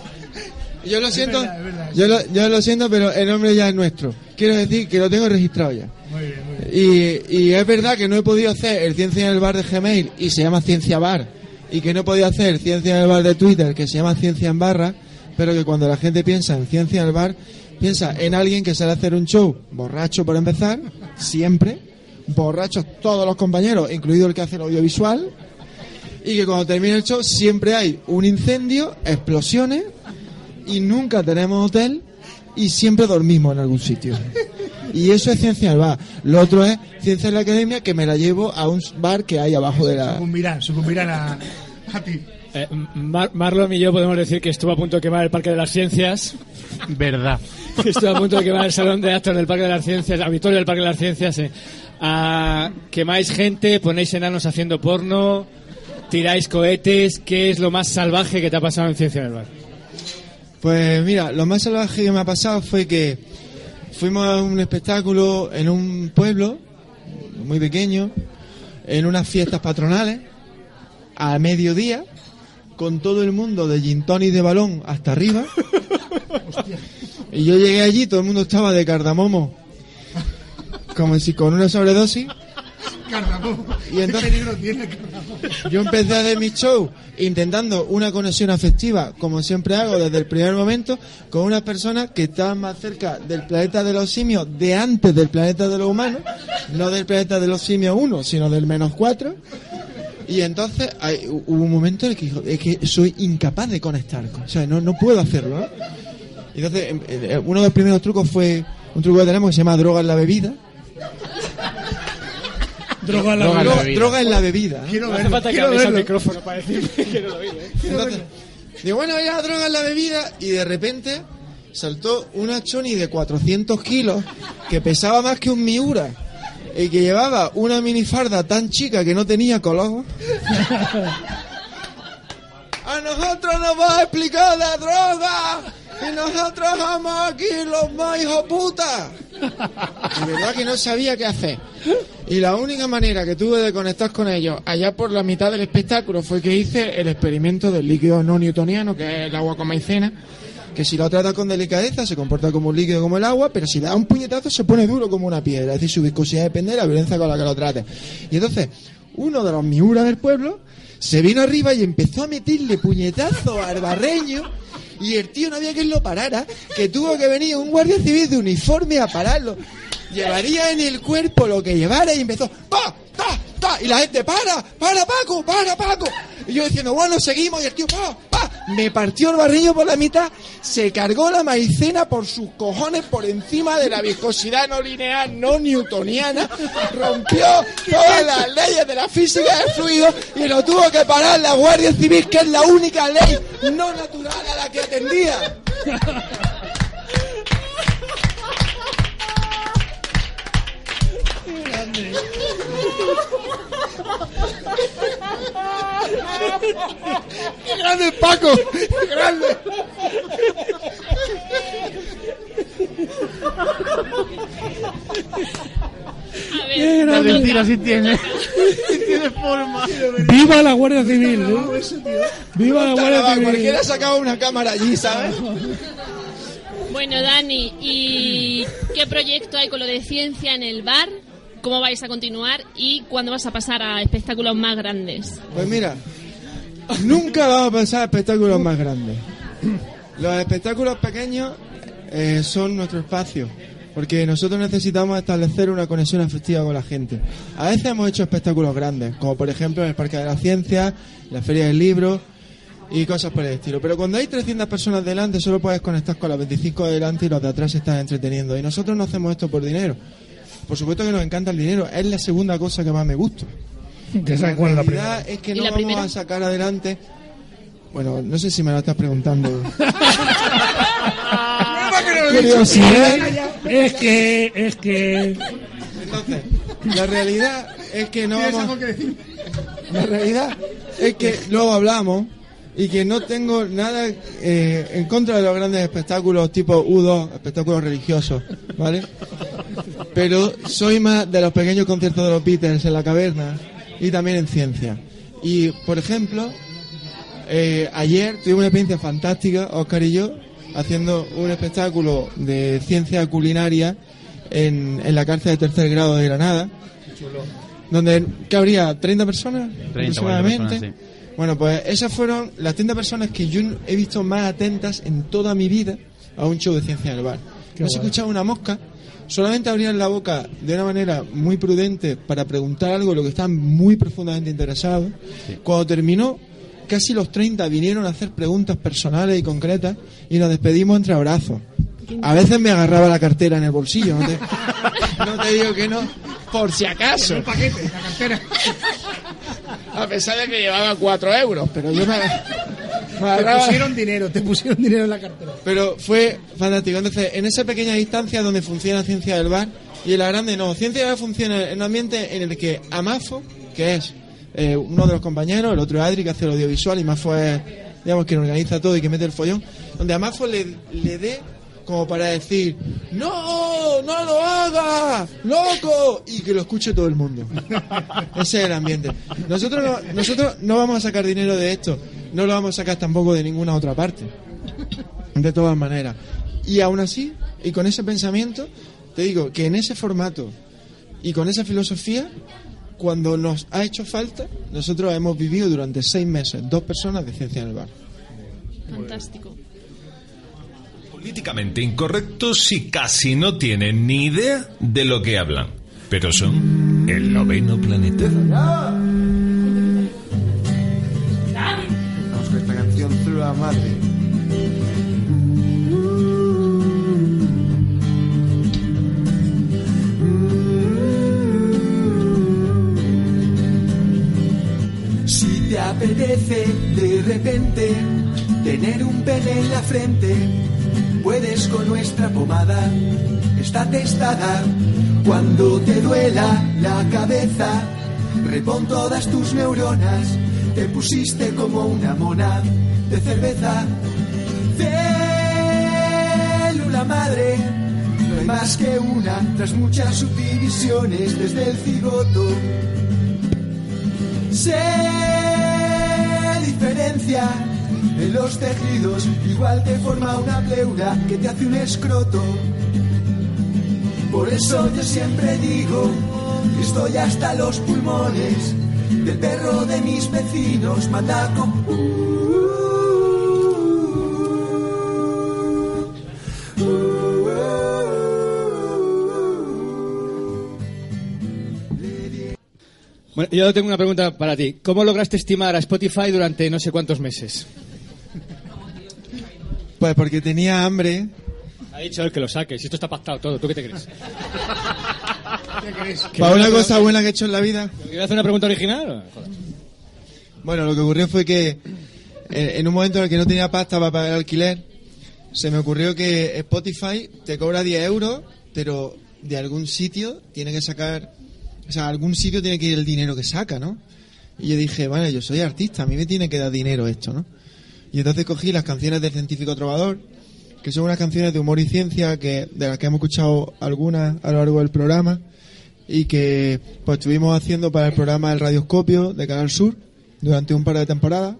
yo lo siento, verdad, es verdad. yo lo, yo lo siento, pero el nombre ya es nuestro. Quiero decir que lo tengo registrado ya. Muy bien, muy bien. Y, y es verdad que no he podido hacer el Ciencia en el Bar de Gmail y se llama Ciencia Bar. Y que no he podido hacer Ciencia en el Bar de Twitter que se llama Ciencia en Barra. Pero que cuando la gente piensa en Ciencia en el Bar, piensa en alguien que sale a hacer un show borracho por empezar, siempre. Borrachos todos los compañeros, incluido el que hace el audiovisual. Y que cuando termina el show siempre hay un incendio, explosiones y nunca tenemos hotel y siempre dormimos en algún sitio. Y eso es ciencia del bar. Lo otro es ciencia de la academia que me la llevo a un bar que hay abajo de la... Sucumbirán, sucumbirán a, a ti. Eh, Mar- Marlon y yo podemos decir que estuvo a punto de quemar el Parque de las Ciencias. Verdad. *laughs* Estuvo a punto de quemar el Salón de Actos del Parque de las Ciencias, el auditorio del Parque de las Ciencias. eh. Ah, quemáis gente, ponéis enanos haciendo porno, tiráis cohetes. ¿Qué es lo más salvaje que te ha pasado en Ciencia en el Bar? Pues mira, lo más salvaje que me ha pasado fue que fuimos a un espectáculo en un pueblo muy pequeño, en unas fiestas patronales, a mediodía, con todo el mundo de gin tonic de balón hasta arriba. *laughs* Y yo llegué allí, todo el mundo estaba de cardamomo, como si con una sobredosis. Y entonces- ¿Qué peligro tiene? Yo empecé a hacer mi show intentando una conexión afectiva, como siempre hago desde el primer momento, con unas personas que estaban más cerca del planeta de los simios de antes del planeta de los humanos, no del planeta de los simios 1, sino del menos 4. Y entonces hay- hu- hubo un momento en el que dijo, es que soy incapaz de conectar, o sea, no, no puedo hacerlo. ¿no? Entonces, em, eh, uno de los primeros trucos fue un truco que tenemos que se llama droga en la bebida. Droga en la Droga bebida. Droga en la bebida. ¿eh? Quiero No hace falta que verlo. micrófono para decirme *laughs* que no lo oí, ¿eh? Entonces, digo, bueno, ya droga en la bebida y de repente saltó una choni de 400 kilos que pesaba más que un Miura y que llevaba una minifarda tan chica que no tenía color. *laughs* A nosotros nos va a explicar la droga y nosotros somos aquí los más hijos puta. De verdad que no sabía qué hacer. Y la única manera que tuve de conectar con ellos allá por la mitad del espectáculo fue que hice el experimento del líquido no newtoniano, que es el agua con maicena, que si lo trata con delicadeza se comporta como un líquido como el agua, pero si le da un puñetazo se pone duro como una piedra. Es decir, su viscosidad depende de la violencia con la que lo trate. Y entonces, uno de los miuras del pueblo se vino arriba y empezó a meterle puñetazo al barreño. Y el tío no había quien lo parara, que tuvo que venir un guardia civil de uniforme a pararlo. Llevaría en el cuerpo lo que llevara y empezó, ¡pa! ¡ta! Y la gente, ¡para! ¡para, Paco! ¡para, Paco! Y yo diciendo, bueno, seguimos. Y el tío, ¡pa! ¡pa! Me partió el barreño por la mitad, se cargó la maicena por sus cojones por encima de la viscosidad no lineal, no newtoniana, rompió todas las leyes de la física del fluido y lo tuvo que parar la Guardia Civil, que es la única ley no natural a la que atendía. ¡Qué grande Paco! ¡Qué grande! A Qué ver, La grande. mentira sí tiene. Sí tiene forma. ¡Viva la Guardia Civil! ¿eh? ¡Viva la Guardia Civil! Cualquiera sacaba una cámara allí, ¿sabes? Bueno, Dani, ¿y qué proyecto hay con lo de ciencia en el bar? ¿Cómo vais a continuar? ¿Y cuándo vas a pasar a espectáculos más grandes? Pues mira, nunca vamos a pensar espectáculos más grandes. Los espectáculos pequeños eh, son nuestro espacio, porque nosotros necesitamos establecer una conexión afectiva con la gente. A veces hemos hecho espectáculos grandes, como por ejemplo en el Parque de la Ciencia, la Feria del Libro y cosas por el estilo. Pero cuando hay 300 personas delante, solo puedes conectar con las 25 de delante y los de atrás se están entreteniendo. Y nosotros no hacemos esto por dinero. Por supuesto que nos encanta el dinero, es la segunda cosa que más me gusta. Ya sabes cuál es la realidad primera. es que ¿Y no la vamos primera? a sacar adelante. Bueno, no sé si me lo estás preguntando. *laughs* Curiosidad. Es que, es que... Entonces, la realidad es que no ¿Tienes vamos. algo que decir? La realidad es que luego hablamos y que no tengo nada eh, en contra de los grandes espectáculos tipo U2, espectáculos religiosos, ¿vale? Pero soy más de los pequeños conciertos de los Beatles en la caverna y también en ciencia. Y, por ejemplo, eh, ayer tuvimos una experiencia fantástica, Oscar y yo, haciendo un espectáculo de ciencia culinaria en, en la cárcel de tercer grado de Granada. Donde, ¿qué habría? ¿30 personas? 30, aproximadamente. 40 personas, Bueno, pues esas fueron las 30 personas que yo he visto más atentas en toda mi vida a un show de ciencia en el bar. Qué no se guay. escuchaba una mosca, solamente abrían la boca de una manera muy prudente para preguntar algo de lo que estaban muy profundamente interesados. Cuando terminó, casi los 30 vinieron a hacer preguntas personales y concretas y nos despedimos entre abrazos. A veces me agarraba la cartera en el bolsillo, no te, *laughs* no te digo que no, por si acaso. El paquete, la cartera. *laughs* A pesar de que llevaba 4 euros, pero yo me... *laughs* me Te pusieron dinero, te pusieron dinero en la cartera. Pero fue fantástico. Entonces, en esa pequeña distancia donde funciona Ciencia del Bar y en la grande no. Ciencia del Bar funciona en un ambiente en el que Amafo, que es eh, uno de los compañeros, el otro es Adri, que hace el audiovisual, y Mafo es, digamos, quien organiza todo y que mete el follón, donde Amafo le, le dé como para decir, ¡No! ¡No lo hagas! ¡Loco! Y que lo escuche todo el mundo. *laughs* Ese es el ambiente. Nosotros no, nosotros no vamos a sacar dinero de esto. No lo vamos a sacar tampoco de ninguna otra parte. De todas maneras. Y aún así, y con ese pensamiento, te digo que en ese formato y con esa filosofía, cuando nos ha hecho falta, nosotros hemos vivido durante seis meses dos personas de ciencia en el bar. Fantástico. Políticamente incorrectos y casi no tienen ni idea de lo que hablan. Pero son el noveno planeta. Vamos con esta canción Célula Madre. Si te apetece de repente tener un pene en la frente, puedes con nuestra pomada, está testada. Cuando te duela la cabeza, repon todas tus neuronas, te pusiste como una mona de cerveza. Célula madre, no hay más que una, tras muchas subdivisiones desde el cigoto se diferencia en los tejidos, igual te forma una pleura que te hace un escroto. Por eso yo siempre digo que estoy hasta los pulmones del perro de mis vecinos, mandaco. Bueno, yo tengo una pregunta para ti. ¿Cómo lograste estimar a Spotify durante no sé cuántos meses? Pues porque tenía hambre. Ha dicho él que lo saques. Si esto está pactado todo, ¿tú qué te crees? *laughs* ¿Qué crees? Para una cosa buena que he hecho en la vida. ¿Quieres hacer una pregunta original? Joder. Bueno, lo que ocurrió fue que en, en un momento en el que no tenía pasta para pagar el alquiler, se me ocurrió que Spotify te cobra 10 euros, pero de algún sitio tiene que sacar, o sea, a algún sitio tiene que ir el dinero que saca, ¿no? Y yo dije, vale, yo soy artista, a mí me tiene que dar dinero esto, ¿no? Y entonces cogí las canciones del científico trovador, que son unas canciones de humor y ciencia que de las que hemos escuchado algunas a lo largo del programa y que pues estuvimos haciendo para el programa El Radioscopio de Canal Sur durante un par de temporadas.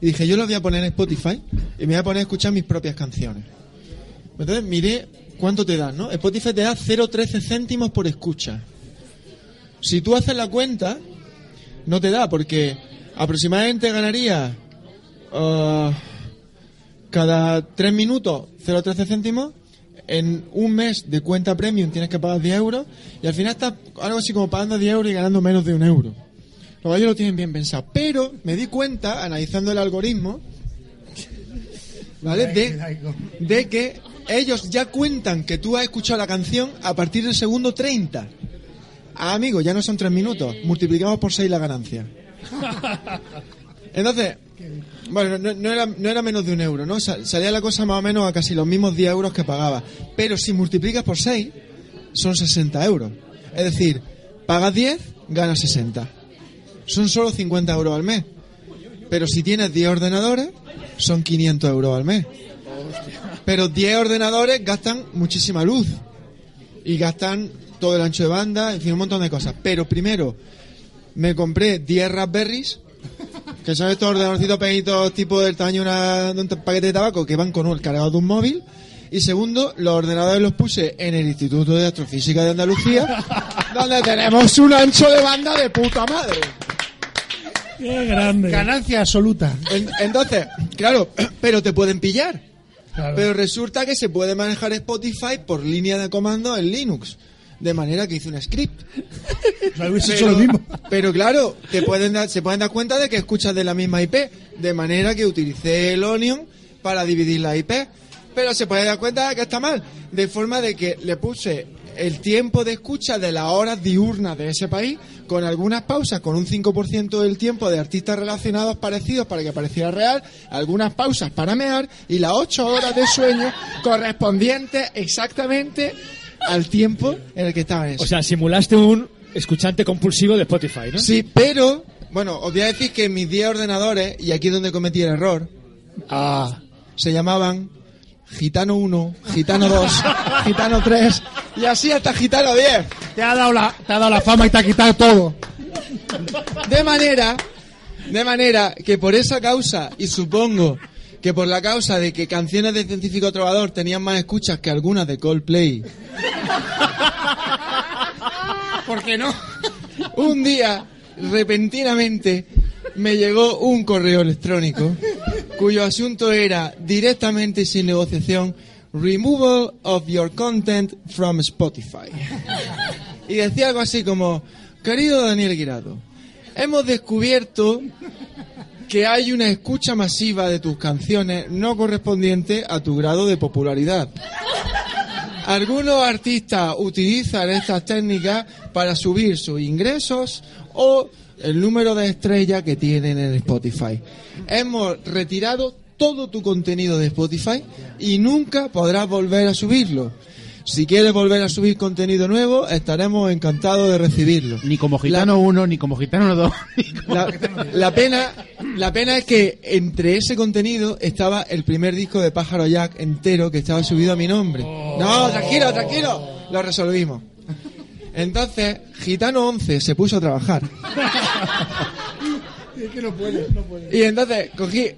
Y dije, yo lo voy a poner en Spotify y me voy a poner a escuchar mis propias canciones. Entonces miré cuánto te dan, ¿no? Spotify te da 0,13 céntimos por escucha. Si tú haces la cuenta, no te da porque aproximadamente ganaría ah, cada 3 minutos 0,13 céntimos. En un mes de cuenta premium tienes que pagar 10 euros y al final estás algo así como pagando 10 euros y ganando menos de un euro. Los gallos lo tienen bien pensado. Pero me di cuenta, analizando el algoritmo, ¿vale? De, de que ellos ya cuentan que tú has escuchado la canción a partir del segundo 30. Ah, amigo, ya no son 3 minutos. Multiplicamos por 6 la ganancia. *laughs* Entonces, bueno, no, era, no era menos de un euro, ¿no? Sa- Salía la cosa más o menos a casi los mismos 10 euros que pagaba. Pero si multiplicas por 6, son 60 euros. Es decir, pagas 10, ganas 60. Son solo 50 euros al mes. Pero si tienes 10 ordenadores, son 500 euros al mes. Pero 10 ordenadores gastan muchísima luz. Y gastan todo el ancho de banda, en fin, un montón de cosas. Pero primero, me compré 10 Raspberries, que son estos ordenadorcitos pequeñitos tipo del tamaño de, una- de un paquete de tabaco que van con un cargado de un móvil. Y segundo, los ordenadores los puse en el Instituto de Astrofísica de Andalucía, *laughs* donde tenemos un ancho de banda de puta madre. Qué grande. Ganancia absoluta. En- entonces, claro, *clears throat* pero te pueden pillar. Claro. Pero resulta que se puede manejar Spotify por línea de comando en Linux. De manera que hice un script. hubiese hecho lo mismo. pero claro, te pueden dar- se pueden dar cuenta de que escuchas de la misma IP. De manera que utilicé el Onion para dividir la IP. Pero se puede dar cuenta de que está mal. De forma de que le puse el tiempo de escucha de las horas diurnas de ese país, con algunas pausas, con un 5% del tiempo de artistas relacionados parecidos para que pareciera real, algunas pausas para mear y las 8 horas de sueño correspondientes exactamente al tiempo en el que estaba eso. O sea, simulaste un escuchante compulsivo de Spotify, ¿no? Sí, pero, bueno, os voy a decir que mis 10 ordenadores, y aquí es donde cometí el error, ah. se llamaban Gitano 1, Gitano 2, *laughs* Gitano 3 y así hasta Gitano 10. Te ha dado la, te ha dado la fama y te ha quitado todo. De manera, de manera que por esa causa, y supongo que por la causa de que canciones de Científico Trovador tenían más escuchas que algunas de Coldplay. *laughs* ¿Por qué no? Un día, repentinamente, me llegó un correo electrónico cuyo asunto era directamente sin negociación Removal of your content from Spotify. Y decía algo así como, querido Daniel Guirado, hemos descubierto que hay una escucha masiva de tus canciones no correspondiente a tu grado de popularidad. Algunos artistas utilizan estas técnicas para subir sus ingresos o el número de estrellas que tienen en Spotify. Hemos retirado todo tu contenido de Spotify y nunca podrás volver a subirlo. Si quieres volver a subir contenido nuevo, estaremos encantados de recibirlo. Ni como Gitano 1, ni como Gitano 2. *laughs* La, la pena, la pena es que entre ese contenido estaba el primer disco de Pájaro Jack entero que estaba subido a mi nombre. No, tranquilo, tranquilo. Lo resolvimos. Entonces, Gitano 11 se puso a trabajar. *laughs* *laughs* Es que no puede, no puede. Y entonces cogí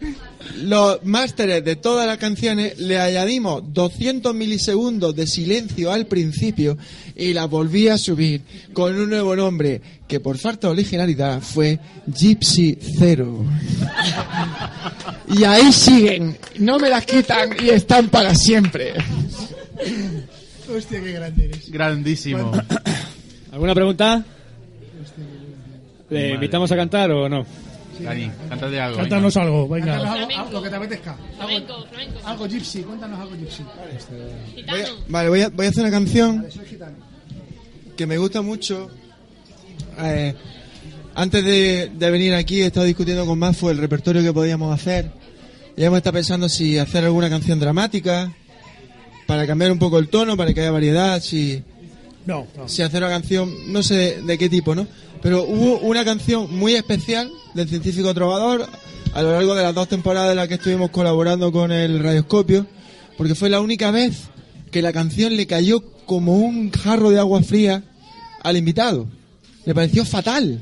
los másteres de todas las canciones, le añadimos 200 milisegundos de silencio al principio y la volví a subir con un nuevo nombre que por falta de originalidad fue Gypsy Zero. Y ahí siguen, no me las quitan y están para siempre. Hostia, qué grande eres. Grandísimo. *coughs* ¿Alguna pregunta? ¿Le invitamos a cantar o no? Dani, cántate algo. Cántanos algo, venga. Algo, algo, lo que te apetezca. Flamenco, Algo, flamenco. algo gypsy, cuéntanos algo gypsy. Voy a- vale, voy a, voy a hacer una canción Vale, soy gitano. que me gusta mucho. Eh, antes de, de venir aquí he estado discutiendo con Mafo el repertorio que podíamos hacer. Y hemos estado pensando si hacer alguna canción dramática para cambiar un poco el tono, para que haya variedad, si, No, no. si hacer una canción, no sé de qué tipo, ¿no? Pero hubo una canción muy especial del científico trovador a lo largo de las dos temporadas en las que estuvimos colaborando con el radioscopio, porque fue la única vez que la canción le cayó como un jarro de agua fría al invitado. Le pareció fatal.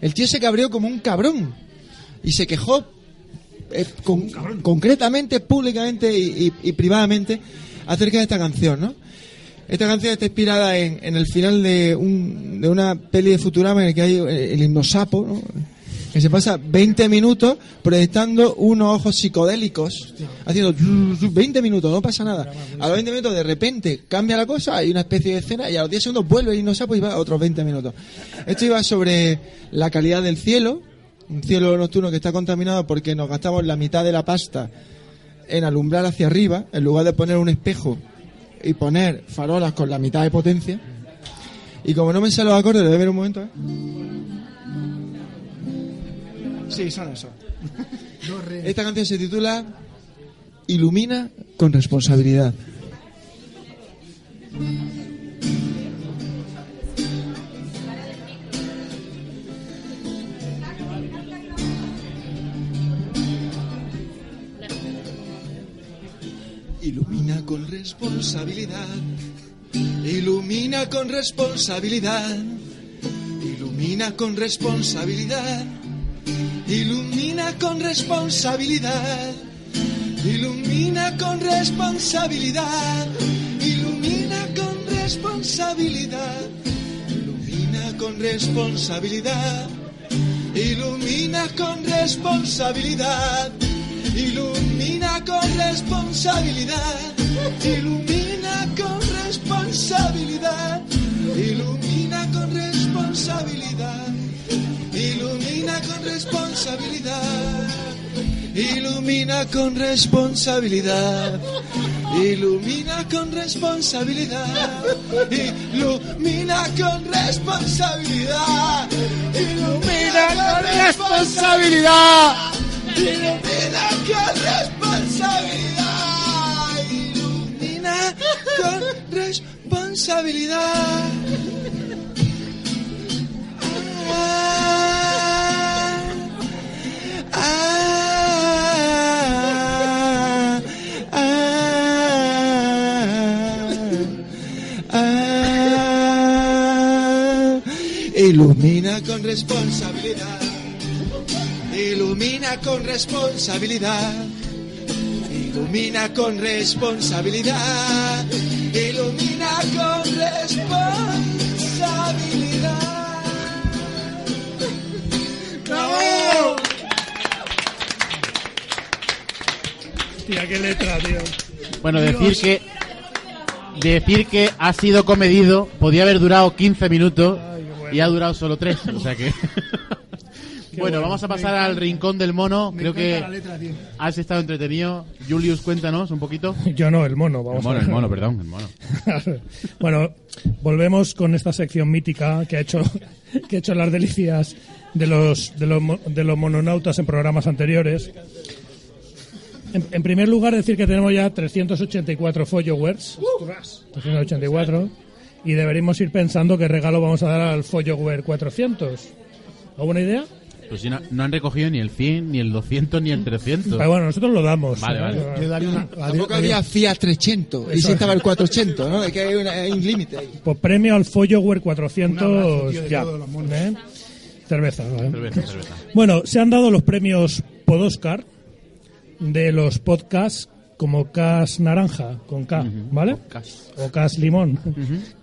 El tío se cabreó como un cabrón y se quejó eh, con- concretamente, públicamente y, y- y privadamente acerca de esta canción, ¿no? Esta canción está inspirada en, en el final de, un, de una peli de Futurama en el que hay eh, el hipnosapo, ¿no? que se pasa 20 minutos proyectando unos ojos psicodélicos, haciendo 20 minutos, no pasa nada. A los 20 minutos de repente cambia la cosa, hay una especie de escena y a los 10 segundos vuelve el hipnosapo y va a otros 20 minutos. Esto iba sobre la calidad del cielo, un cielo nocturno que está contaminado porque nos gastamos la mitad de la pasta en alumbrar hacia arriba, en lugar de poner un espejo y poner farolas con la mitad de potencia. Y como no me salen los acordes, lo voy a ver un momento, ¿eh? Sí, son esos. Esta canción se titula Ilumina con responsabilidad. Ilumina con responsabilidad, ilumina con responsabilidad, ilumina con responsabilidad, ilumina con responsabilidad, ilumina con responsabilidad, ilumina con responsabilidad, ilumina con responsabilidad, ilumina con responsabilidad. Ilumina con responsabilidad, ilumina con responsabilidad, ilumina con responsabilidad, ilumina con responsabilidad, ilumina con responsabilidad. Ilumina con responsabilidad, ilumina con responsabilidad, ilumina con responsabilidad. Ilumina con responsabilidad. Ilumina con responsabilidad. Ah, ah, ah, ah. Ilumina con responsabilidad. Ilumina con responsabilidad. Ilumina con responsabilidad. Ilumina con responsabilidad. ¡Bravo! Hostia, qué letra, tío. Bueno, decir que decir que ha sido comedido podía haber durado 15 minutos y ha durado solo 3, o sea que *laughs* Bueno, vamos a pasar al rincón del mono. Me Creo que has estado entretenido. Julius, cuéntanos un poquito. *laughs* Yo no, el mono, vamos El mono, a ver. el mono, perdón, el mono. *laughs* bueno, volvemos con esta sección mítica que ha hecho que ha hecho las delicias de los de los, mo- de los mononautas en programas anteriores. En, en primer lugar, decir que tenemos ya 384 followers. 384. Y deberíamos ir pensando qué regalo vamos a dar al follower 400. ¿Alguna idea? Pues si no, no han recogido ni el 100, ni el 200, ni el 300. Pero bueno, nosotros lo damos. Vale, vale. Yo daría una. Tampoco había Fiat 300 y si es. estaba el 400, ¿no? Es que hay, una- hay un límite ahí. Pues premio al follower 400 Un abrazo, tío, de ya. ¿eh? Cerveza, ¿vale? Cerveza, cerveza. Bueno, se han dado los premios Podoscar de los podcasts como Cas Naranja, con K, ¿vale? O Cas Limón,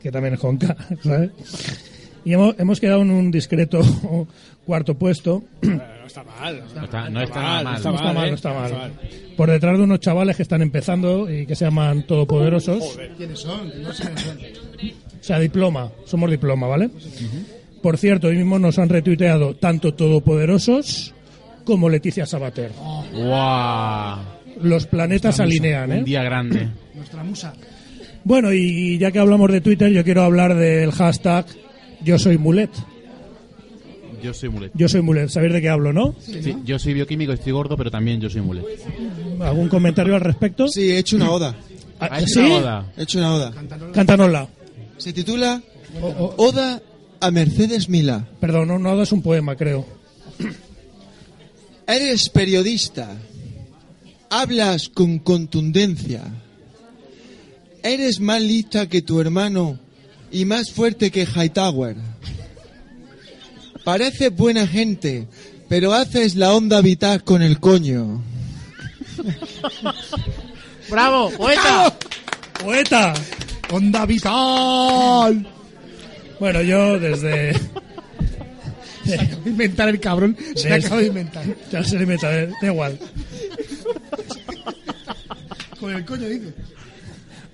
que también es con K, *laughs* ¿sabes? Y hemos, hemos quedado en un discreto *laughs* cuarto puesto. No está mal. No está, no está nada mal. No está mal, no está mal. Por detrás de unos chavales que están empezando y que se llaman Todopoderosos. ¿Quiénes son? Que no sé quiénes son. O sea, diploma, somos diploma, ¿vale? Por cierto, hoy mismo nos han retuiteado tanto Todopoderosos como Leticia Sabater. ¡Guau! Los planetas alinean, Un ¿eh? día grande. Nuestra musa. Bueno, y ya que hablamos de Twitter, yo quiero hablar del hashtag Yo soy Mulet. Yo soy mulet. Yo soy Mulet, ¿sabéis de qué hablo, no? Sí, yo soy bioquímico, estoy gordo, pero también yo soy mulet. ¿Algún comentario al respecto? Sí, he hecho una oda. Ah, ¿Ha hecho ¿Sí? una oda? He hecho una oda. Cántanosla. Se titula Oda a Mercedes Milá. perdón, no, no es un poema, creo. *clears throat* Eres periodista. Hablas con contundencia. Eres más lista que tu hermano y más fuerte que Hightower. Pareces buena gente, pero haces la onda vital con el coño. ¡Bravo! ¡Poeta! ¡Poeta! ¡Onda vital! Bueno, yo desde... Se acaba de inventar el cabrón. Se Des- acaba de inventar. Ya se le inventa, eh, da igual. Con el coño dice.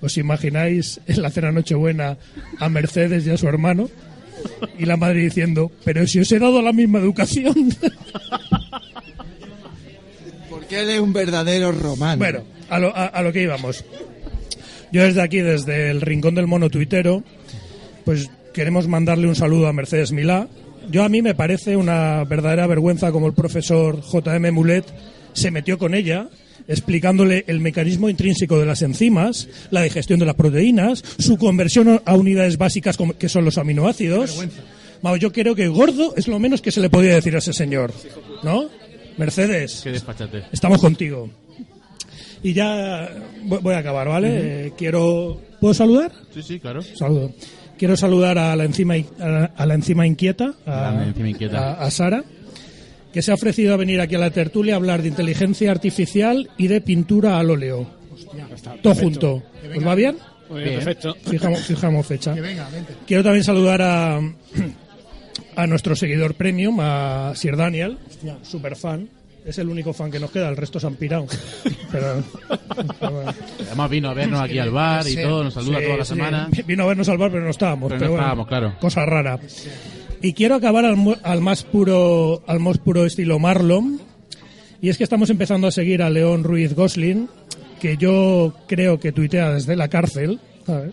¿Os imagináis en la cena Nochebuena a Mercedes y a su hermano? Y la madre diciendo, pero si os he dado la misma educación. *laughs* Porque él es un verdadero romano. bueno, a lo, a- a lo que íbamos. Yo desde aquí, desde el rincón del mono tuitero, pues queremos mandarle un saludo a Mercedes Milá. Yo a mí me parece una verdadera vergüenza como el profesor J.M. Mulet se metió con ella explicándole el mecanismo intrínseco de las enzimas, la digestión de las proteínas, su conversión a unidades básicas como- que son los aminoácidos. Vamos, yo creo que gordo es lo menos que se le podía decir a ese señor, ¿no? Mercedes, ¡Qué despachate! estamos contigo. Y ya voy a acabar, ¿vale? Eh, quiero... ¿Puedo saludar? Sí, sí, claro. Saludo. Quiero saludar a la enzima, a la, a la enzima inquieta, a, La enzima inquieta. a- a Sara, que se ha ofrecido a venir aquí a la tertulia a hablar de inteligencia artificial y de pintura al óleo. Todo junto. ¿Os va bien? Muy bien, perfecto. Fijamos, fijamos fecha. Que venga, vente. Quiero también saludar a, a nuestro seguidor premium, a Sir Daniel, super fan. Es el único fan que nos queda, el resto se han pirado. *laughs* Pero, pero bueno. Además vino a vernos aquí al bar y Sí, todo, nos saluda sí, toda la sí. semana. Vino a vernos al bar, pero no estábamos. Pero no bueno, estábamos, claro. Cosa rara. Y quiero acabar al, al más puro al más puro estilo Marlon. Y es que estamos empezando a seguir a León Ruiz Gosling, que yo creo que tuitea desde la cárcel, ¿sabes?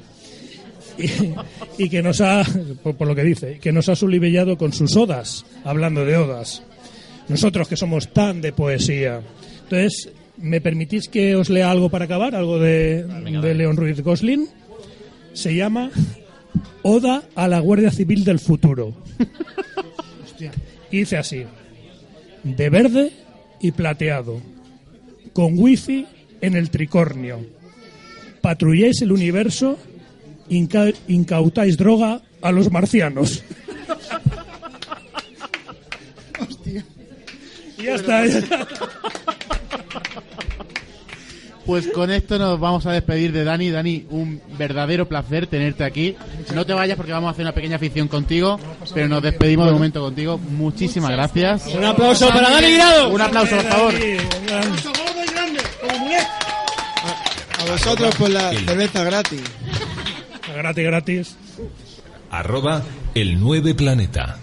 Y, y que nos ha, por, por lo que dice, que nos ha sulibellado con sus odas, hablando de odas. Nosotros que somos tan de poesía. Entonces, ¿me permitís que os lea algo para acabar? Algo de, de León Ruiz Gosling. Se llama Oda a la Guardia Civil del Futuro. Y dice así: De verde y plateado, con wifi en el tricornio. Patrulláis el universo, inca- incautáis droga a los marcianos. Y ya está. *laughs* Pues con esto nos vamos a despedir de Dani. Dani, un verdadero placer tenerte aquí. No te vayas porque vamos a hacer una pequeña ficción contigo, pero nos despedimos de momento contigo. Muchísimas gracias. Un aplauso para Dani Guirado. Un aplauso, por favor. A vosotros por la cerveza gratis. Gratis, gratis. Arroba el 9 planeta.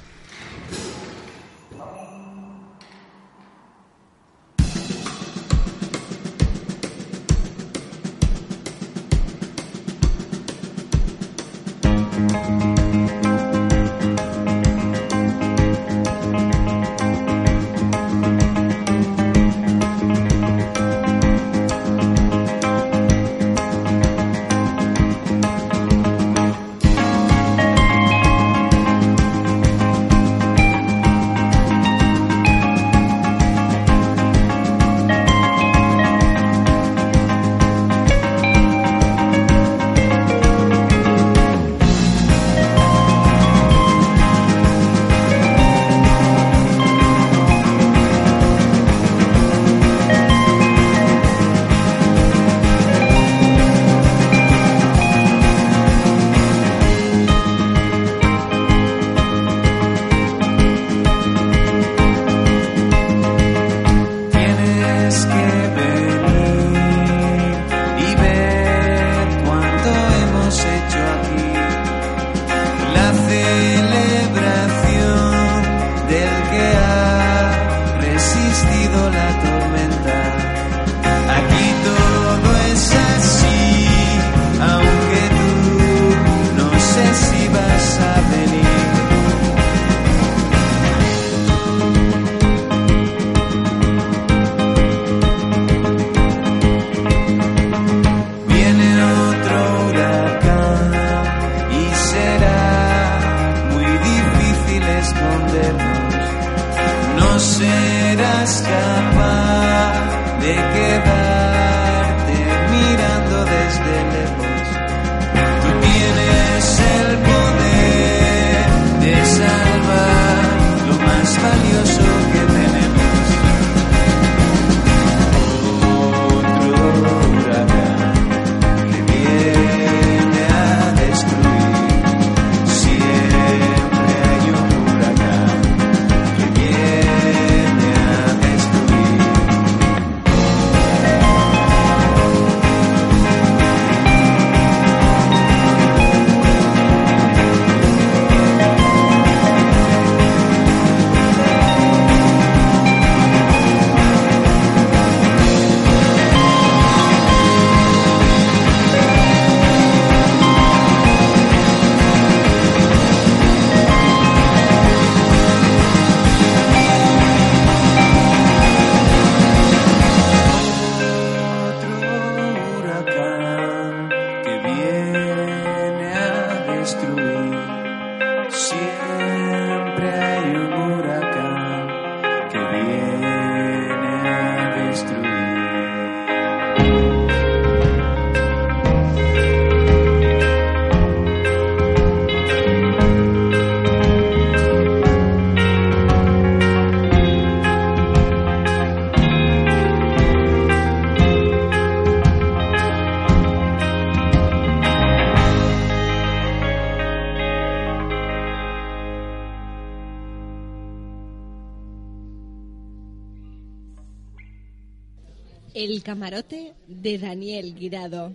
Camarote de Daniel Guirado.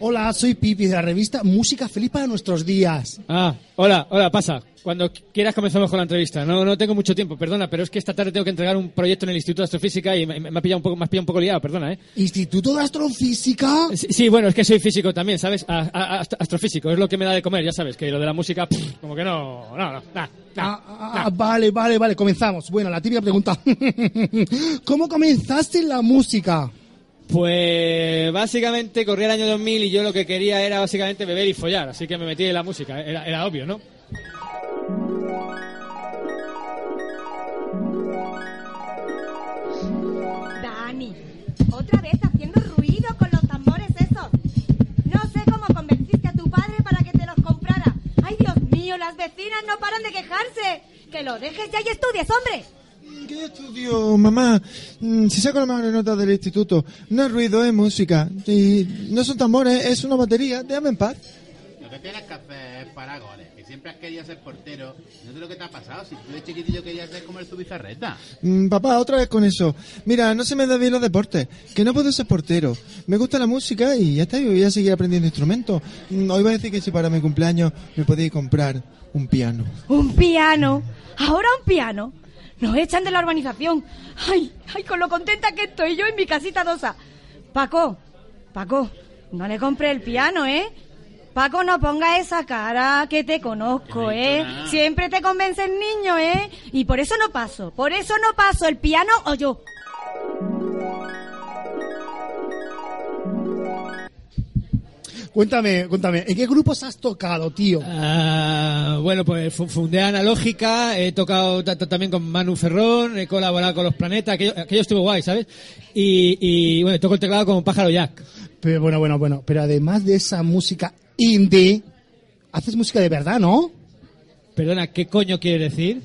Hola, soy Pipi de la revista Música Feliz para nuestros días. Ah, hola, hola, pasa. Cuando quieras comenzamos con la entrevista. No, no tengo mucho tiempo, perdona, pero es que esta tarde tengo que entregar un proyecto en el Instituto de Astrofísica y me, me ha pillado un poco, me has pillado un poco liado, perdona, ¿eh? ¿Instituto de Astrofísica? Sí, sí, bueno, es que soy físico también, ¿sabes? A- a- ast- astrofísico, es lo que me da de comer, ya sabes, que lo de la música, pff, como que no, no, no, nah, nah, Ah, ah, vale, vale, vale, comenzamos. Bueno, la típica pregunta. *laughs* ¿Cómo comenzaste en la música? Pues básicamente corría el año 2000 y yo lo que quería era básicamente beber y follar, así que me metí en la música, era, obvio, ¿no? Dani, otra vez haciendo ruido con los tambores esos. No sé cómo convenciste a tu padre para que te los comprara. Ay, Dios mío, las vecinas no paran de quejarse. Que lo dejes ya y estudies, hombre. ¿Qué estudio, mamá? Mm, Si saco la mejor nota del instituto, no es ruido, es música. Y no son tambores, es una batería. Déjame en paz. Lo que tienes que hacer es parar goles, que siempre has querido ser portero. No sé lo que te ha pasado, si tú de chiquitillo querías ser como el Zubizarreta. Mm, papá, otra vez con eso. Mira, no se me da bien los deportes, que no puedo ser portero. Me gusta la música y ya está, yo voy a seguir aprendiendo instrumentos. Mm, Hoy voy a decir que si para mi cumpleaños me podéis comprar un piano. Un piano. Ahora un piano. Nos echan de la urbanización. Ay, ay, con lo contenta que estoy yo en mi casita dosa. Paco, Paco, no le compre el piano, ¿eh? Paco, no ponga esa cara que te conozco, ¿eh? Siempre te convence el niño, ¿eh? Y por eso no paso, por eso no paso el piano o yo. Cuéntame, cuéntame, ¿en qué grupos has tocado, tío? Ah, bueno, pues fu- fundé Analógica, he tocado ta- ta- también con Manu Ferrón, he colaborado con Los Planetas, aquello, aquello estuvo guay, ¿sabes? Y, y bueno, toco el teclado con Pájaro Jack. Pero bueno, bueno, bueno, pero además de esa música indie, haces música de verdad, ¿no? Perdona, ¿qué coño quiere decir?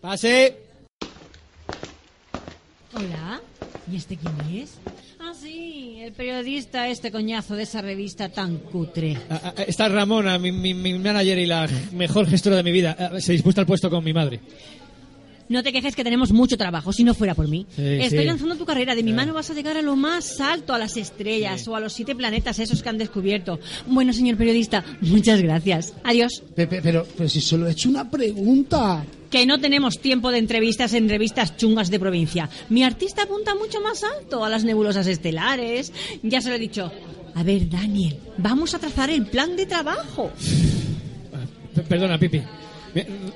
Pase. Hola, ¿y este quién es? El periodista, este coñazo de esa revista tan cutre. Ah, ah, Está Ramona, mi, manager y la mejor gestora de mi vida. Ah, Se dispuesta al puesto con mi madre. No te quejes que tenemos mucho trabajo, si no fuera por mí. Sí, Estoy sí. lanzando tu carrera. De mi mano vas a llegar a lo más alto, a las estrellas o a los siete planetas esos que han descubierto. Bueno, señor periodista, muchas gracias. Adiós. Pepe, pero, pero si solo he hecho una pregunta. Que no tenemos tiempo de entrevistas en revistas chungas de provincia. Mi artista apunta mucho más alto, a las nebulosas estelares. Ya se lo he dicho. A ver, Daniel, vamos a trazar el plan de trabajo. Perdona, Pipi.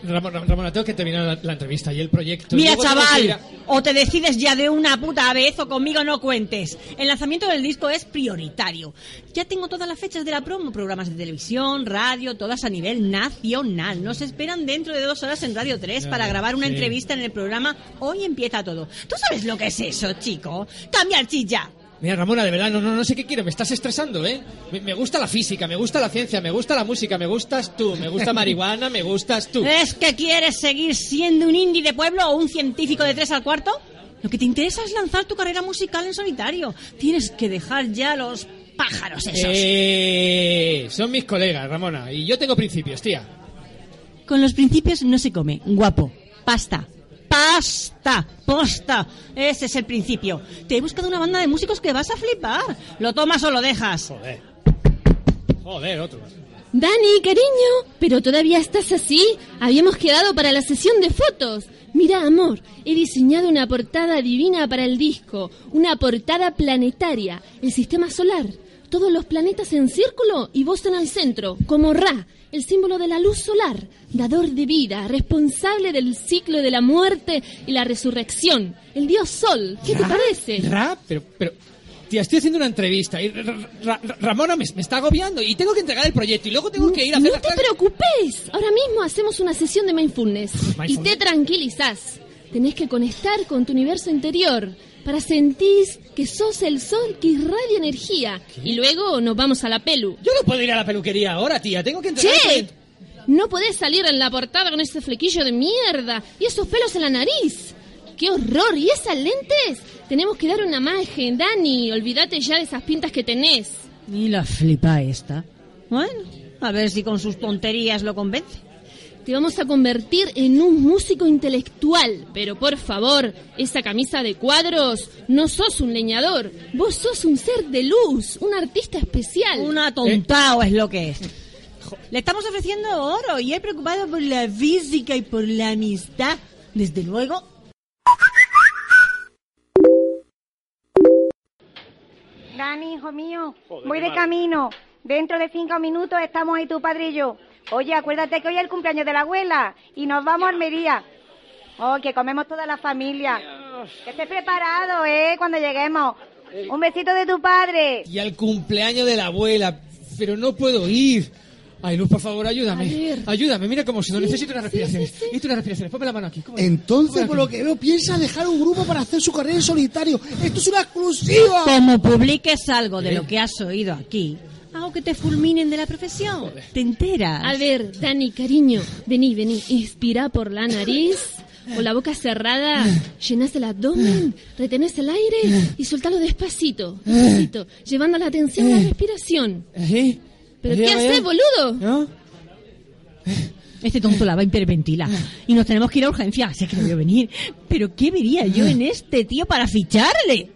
Ramona, Ramona, tengo que terminar la, la entrevista y el proyecto. Mira, ir chaval, o te decides ya de una puta vez o conmigo no cuentes. El lanzamiento del disco es prioritario. Ya tengo todas las fechas de la promo, programas de televisión, radio, todas a nivel nacional. Nos esperan dentro de dos horas en Radio 3 Ya, para grabar una sí. entrevista en el programa Hoy empieza todo. ¿Tú sabes lo que es eso, chico? ¡Cambiar chilla! Mira, Ramona, de verdad, no, no, no sé qué quiero, me estás estresando, ¿eh? Me, me gusta la física, me gusta la ciencia, me gusta la música, me gustas tú, me gusta marihuana, me gustas tú. ¿Es que quieres seguir siendo un indie de pueblo o un científico de tres al cuarto? Lo que te interesa es lanzar tu carrera musical en solitario. Tienes que dejar ya los pájaros esos. Eh, son mis colegas, Ramona, y yo tengo principios, tía. Con los principios no se come. Guapo. Pasta. Pasta. Posta. Ese es el principio. Te he buscado una banda de músicos que vas a flipar. ¿Lo tomas o lo dejas? Joder. Joder, otro. Dani, cariño, pero todavía estás así. Habíamos quedado para la sesión de fotos. Mira, amor, he diseñado una portada divina para el disco, una portada planetaria, el sistema solar, todos los planetas en círculo y vos en el centro, como Ra, el símbolo de la luz solar, dador de vida, responsable del ciclo de la muerte y la resurrección, el dios Sol. ¿Qué te ¿Ra? parece? ¿Ra? Pero, pero, tía, estoy haciendo una entrevista y Ra- Ra- Ra- Ramona me, me está agobiando y tengo que entregar el proyecto y luego tengo que ir a hacer No te preocupes. Ahora mismo hacemos una sesión de mindfulness y Mindfulness. te tranquilizás. Tenés que conectar con tu universo interior para sentir que sos el sol que irradia energía. Y luego nos vamos a la pelu. Yo no puedo ir a la peluquería ahora, tía. Tengo que entregar el ¡Che! No podés salir en la portada con ese flequillo de mierda y esos pelos en la nariz. ¡Qué horror! ¿Y esas lentes? Tenemos que dar una imagen, Dani. Olvídate ya de esas pintas que tenés. Y la flipa esta. Bueno, a ver si con sus tonterías lo convence. Te vamos a convertir en un músico intelectual. Pero por favor, esa camisa de cuadros, no sos un leñador, vos sos un ser de luz, un artista especial. Un atontao es lo que es. Le estamos ofreciendo oro y él preocupado por la física y por la amistad. Desde luego, Dani, hijo mío, voy de camino. Dentro de cinco minutos estamos ahí tu padre y yo. Oye, acuérdate que hoy es el cumpleaños de la abuela y nos vamos a Almería. Oh, que comemos toda la familia. Que estés preparado, ¿eh? Cuando lleguemos. Un besito de tu padre. Y al cumpleaños de la abuela, pero no puedo ir. Ay, Luz, por favor, ayúdame. Ayúdame, mira cómo si no necesito unas respiraciones. Necesito unas respiraciones. Ponme la mano aquí. ¿Cómo? Entonces, por lo que veo, piensa dejar un grupo para hacer su carrera en solitario. ¡Esto es una exclusiva! como publiques algo de lo que has oído aquí, hago que te fulminen de la profesión. ¿Te enteras? A ver, Dani, cariño, vení, vení. Inspira por la nariz, con la boca cerrada, llenás el abdomen, retenés el aire y soltalo despacito, despacito, llevando la atención a la respiración. ¿Eh? ¿Pero qué haces, boludo? ¿No? Este tonto la va a hiperventilar. Y nos tenemos que ir a urgencia. Sé que no voy a venir. Pero ¿qué vería yo en este tío para ficharle?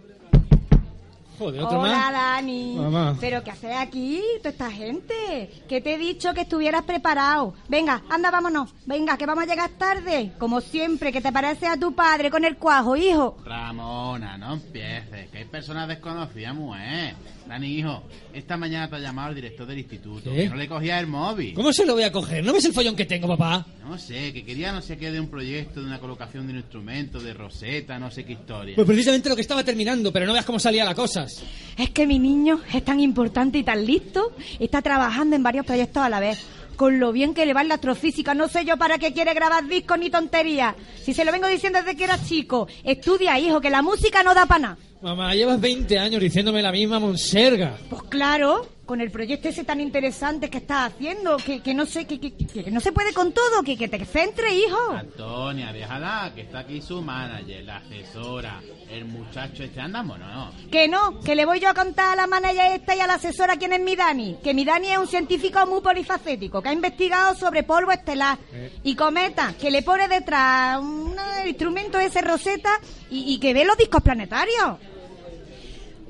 Joder, otro Hola, más. Dani. Mamá. ¿Pero qué haces aquí, toda esta gente? Que te he dicho que estuvieras preparado. Venga, anda, vámonos. Venga, que vamos a llegar tarde. Como siempre, que te parece a tu padre con el cuajo, hijo. Ramona, no empieces, que hay personas desconocidas, mujer. Dani, hijo, esta mañana te ha llamado el director del instituto, ¿Qué? que no le cogía el móvil. ¿Cómo se lo voy a coger? ¿No ves el follón que tengo, papá? No sé, que quería no sé qué de un proyecto, de una colocación de un instrumento, de roseta, no sé qué historia. Pues precisamente lo que estaba terminando, pero no veas cómo salía la cosa. Es que mi niño es tan importante y tan listo. Está trabajando en varios proyectos a la vez. Con lo bien que le va en la astrofísica, no sé yo para qué quiere grabar discos ni tonterías. Si se lo vengo diciendo desde que era chico, estudia, hijo, que la música no da para nada. Mamá, llevas 20 años diciéndome la misma monserga. Pues claro, con el proyecto ese tan interesante que estás haciendo, que, que no sé, que, que- que no se puede con todo, que, que te centre, hijo. Antonia, déjala, que está aquí su manager, la asesora, el muchacho este, andamos, no. Que no, que le voy yo a contar a la manager esta y a la asesora quién es mi Dani. Que mi Dani es un científico muy polifacético, que ha investigado sobre polvo estelar y cometa, que le pone detrás un instrumento ese roseta y, y que ve los discos planetarios.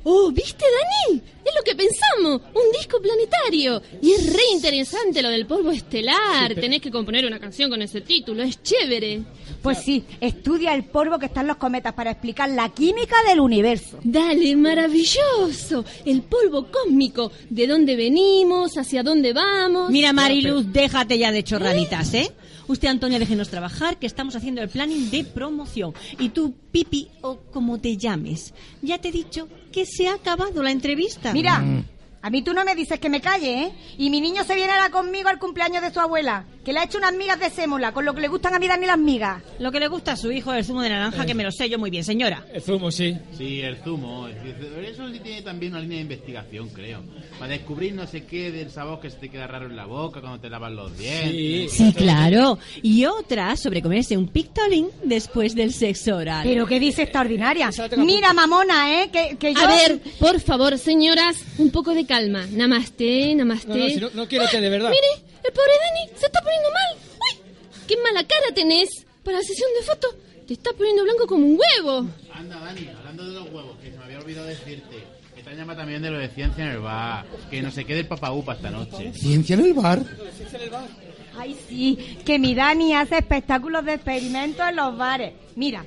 Oh, ¿viste, Dani? Es lo que pensamos, un disco planetario. Y es re interesante lo del polvo estelar. Tenés que componer una canción con ese título, es chévere. Pues sí, estudia el polvo que está en los cometas para explicar la química del universo. Dale, maravilloso. El polvo cósmico. ¿De dónde venimos? ¿Hacia dónde vamos? Mira, Mariluz, déjate ya de chorraditas, ¿eh? Usted, Antonia, déjenos trabajar, que estamos haciendo el planning de promoción. Y tú, Pipi, o como te llames, ya te he dicho que se ha acabado la entrevista. Mira, Mm. A mí tú no me dices que me calle, ¿eh? Y mi niño se viene ahora conmigo al cumpleaños de su abuela, que le ha hecho unas migas de sémola, con lo que le gustan a mi Dani las migas. Lo que le gusta a su hijo es el zumo de naranja, que me lo sé yo muy bien, señora. El zumo, sí. Sí, el zumo. Eso sí tiene también una línea de investigación, creo. Para descubrir no sé qué del sabor que se te queda raro en la boca cuando te lavas los dientes. Sí, claro. Y otra sobre comerse un pictolín después del sexo oral. Pero qué dice extraordinaria. Mira, mamona, ¿eh? Que, que yo... A ver, por favor, señoras, un poco de calma. Namaste, namaste. No, no, si no- no quiero té, de verdad. Mire, el pobre Dani se está poniendo mal. ¡Uy! ¡Qué mala cara tenés! Para la sesión de fotos, te estás poniendo blanco como un huevo. Anda, Dani, hablando de los huevos, que se me había olvidado decirte. Que te han llamado también de lo de ciencia en el bar. Que no se quede el papaupa esta noche. ¿Ciencia en el bar? Ay, sí, que mi Dani hace espectáculos de experimentos en los bares. Mira,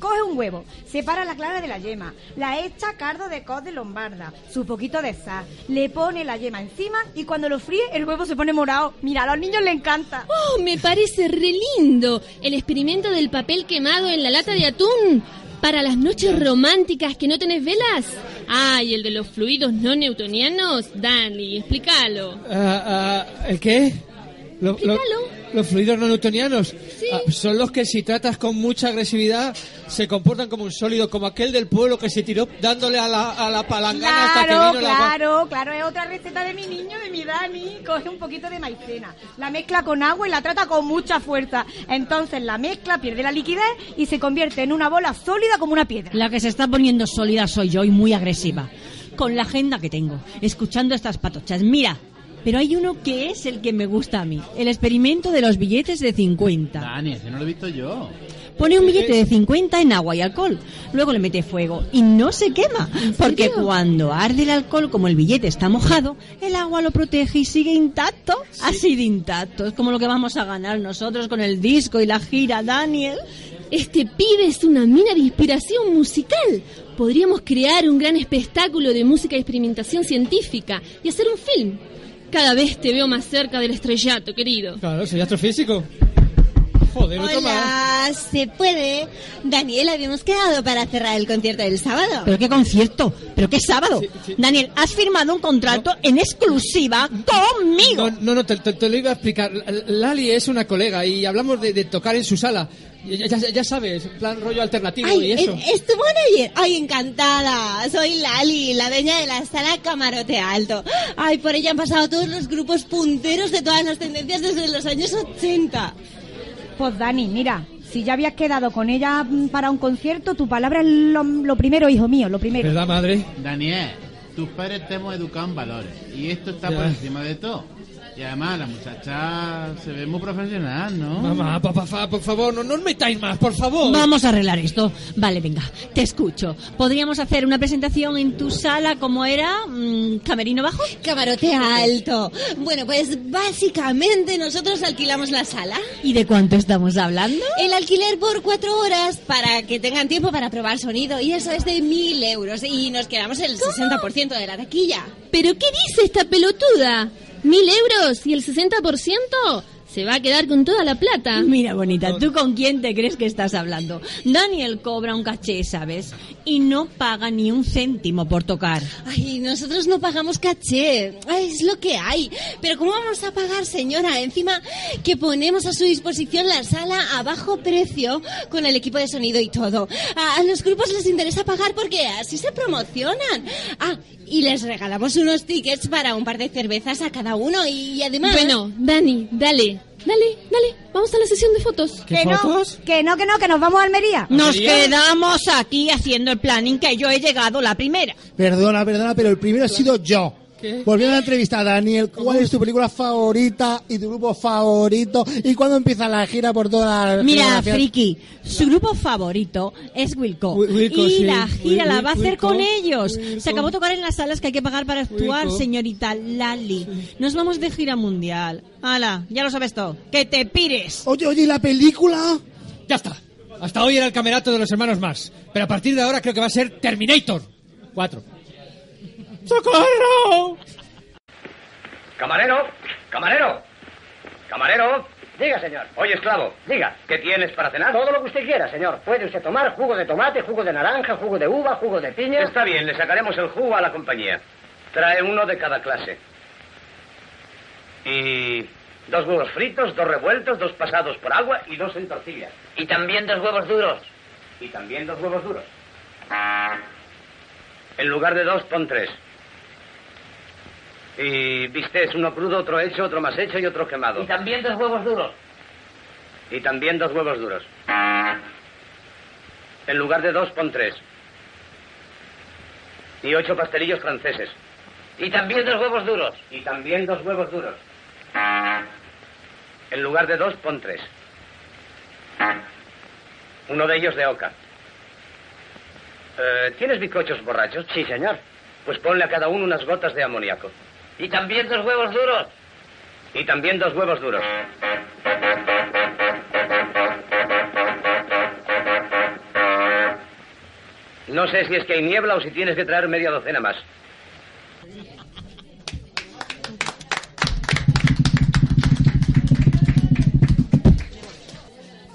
coge un huevo, separa la clara de la yema, la echa a cardo de cos de lombarda, su poquito de sal, le pone la yema encima y cuando lo fríe el huevo se pone morado. Mira, a los niños les encanta. Oh, me parece re lindo. El experimento del papel quemado en la lata de atún. Para las noches románticas que no tenés velas. Ah, y el de los fluidos no newtonianos. Dani, explícalo. Ah, ah, ¿El qué? Lo- lo- Explícalo. Los fluidos no newtonianos Ah, son los que si tratas con mucha agresividad se comportan como un sólido, como aquel del pueblo que se tiró dándole a la, a la palangana hasta que Claro, vino la... claro, claro, es otra receta de mi niño, de mi Dani. Coge un poquito de maicena, la mezcla con agua y la trata con mucha fuerza. Entonces la mezcla pierde la liquidez y se convierte en una bola sólida como una piedra. La que se está poniendo sólida soy yo y muy agresiva. Con la agenda que tengo, escuchando estas patochas. Mira, Pero hay uno que es el que me gusta a mí. El experimento de los billetes de 50. Dani, ese no lo he visto yo. Pone un billete de 50 en agua y alcohol. Luego le mete fuego y no se quema. Porque cuando arde el alcohol, como el billete está mojado, el agua lo protege y sigue intacto. Así de intacto. Es como lo que vamos a ganar nosotros con el disco y la gira, Daniel. Este pibe es una mina de inspiración musical. Podríamos crear un gran espectáculo de música y experimentación científica y hacer un film. Cada vez te veo más cerca del estrellato, querido. Claro, soy astrofísico. Joder. Hola, ¿se puede? Daniel, habíamos quedado para cerrar el concierto del sábado. ¿Pero qué concierto? ¿Pero qué sábado? Daniel, has firmado un contrato en exclusiva conmigo. No, no, no, te, te- te lo iba a explicar. Lali es una colega y hablamos de, de tocar en su sala. Ya, ya- ya sabes, plan rollo alternativo Ay, y eso. ¿es- ¿es tu manager? Ay, encantada. Soy Lali, la dueña de la sala Camarote Alto. Ay, por ella han pasado todos los grupos punteros de todas las tendencias desde los años 80. Pues Dani, mira, si ya habías quedado con ella para un concierto, tu palabra es lo, lo primero, hijo mío, lo primero. ¿Verdad, madre? Daniel, tus padres te hemos educado en valores. Y esto está Ya. por encima de todo. Y además, la muchacha se ve muy profesional, ¿no? Mamá, papá, fa- por favor, no, no os metáis más, por favor. Vamos a arreglar esto. Vale, venga, te escucho. ¿Podríamos hacer una presentación en tu sala como era? mm, ¿Camerino bajo? Camarote Alto. Bueno, pues básicamente nosotros alquilamos la sala. ¿Y de cuánto estamos hablando? El alquiler por cuatro horas para que tengan tiempo para probar sonido y eso es de mil euros y nos quedamos el 60% de la taquilla. ¿Pero qué dice esta pelotuda? ¿Mil euros y el 60%? Se va a quedar con toda la plata. Mira, bonita, ¿tú con quién te crees que estás hablando? Daniel cobra un caché, ¿sabes? Y no paga ni un céntimo por tocar. Ay, nosotros no pagamos caché. Ay, es lo que hay. Pero ¿cómo vamos a pagar, señora? Encima que ponemos a su disposición la sala a bajo precio con el equipo de sonido y todo. A, los grupos les interesa pagar porque así se promocionan. Ah, y les regalamos unos tickets para un par de cervezas a cada uno y además... Bueno, Dani, dale, dale, dale. Vamos a la sesión de fotos. que no, que no, que no, que nos vamos a Almería. Nos quedamos aquí haciendo el planning que yo he llegado la primera. Perdona, perdona, pero el primero ha sido yo. Volviendo a la entrevista, Daniel, ¿cuál es tu película favorita y tu grupo favorito? ¿Y cuándo empieza la gira por toda la Mira? Friki, su grupo favorito es Wilco. Wilco, y sí. la gira Wil- la va a hacer Wilco, con ellos. Wilco. Se acabó de tocar en las salas que hay que pagar para actuar, Wilco. señorita Lali. Nos vamos de gira mundial. Hala, ya lo sabes todo. ¡Que te pires! Oye, oye, ¿y la película? Ya está. Hasta hoy era el camerato de los hermanos Mars. Pero a partir de ahora creo que va a ser Terminator 4. ¡Socorro! Camarero, camarero, camarero. Diga, señor. Oye, esclavo. Diga. ¿Qué tienes para cenar? Todo lo que usted quiera, señor. Puede usted tomar jugo de tomate, jugo de naranja, jugo de uva, jugo de piña. Está bien, le sacaremos el jugo a la compañía. Trae uno de cada clase. Y dos huevos fritos, dos revueltos, dos pasados por agua y dos en tortilla. Y también dos huevos duros. Y también dos huevos duros. En lugar de dos, pon tres. Y vistes uno crudo, otro hecho, otro más hecho y otro quemado. Y también dos huevos duros. Y también dos huevos duros. En lugar de dos, pon tres. Y ocho pastelillos franceses. Y también dos huevos duros. Y también dos huevos duros. En lugar de dos, pon tres. Uno de ellos de oca. Eh, ¿Tienes bizcochos borrachos? Sí, señor. Pues ponle a cada uno unas gotas de amoníaco. Y también dos huevos duros. Y también dos huevos duros. No sé si es que hay niebla o si tienes que traer media docena más.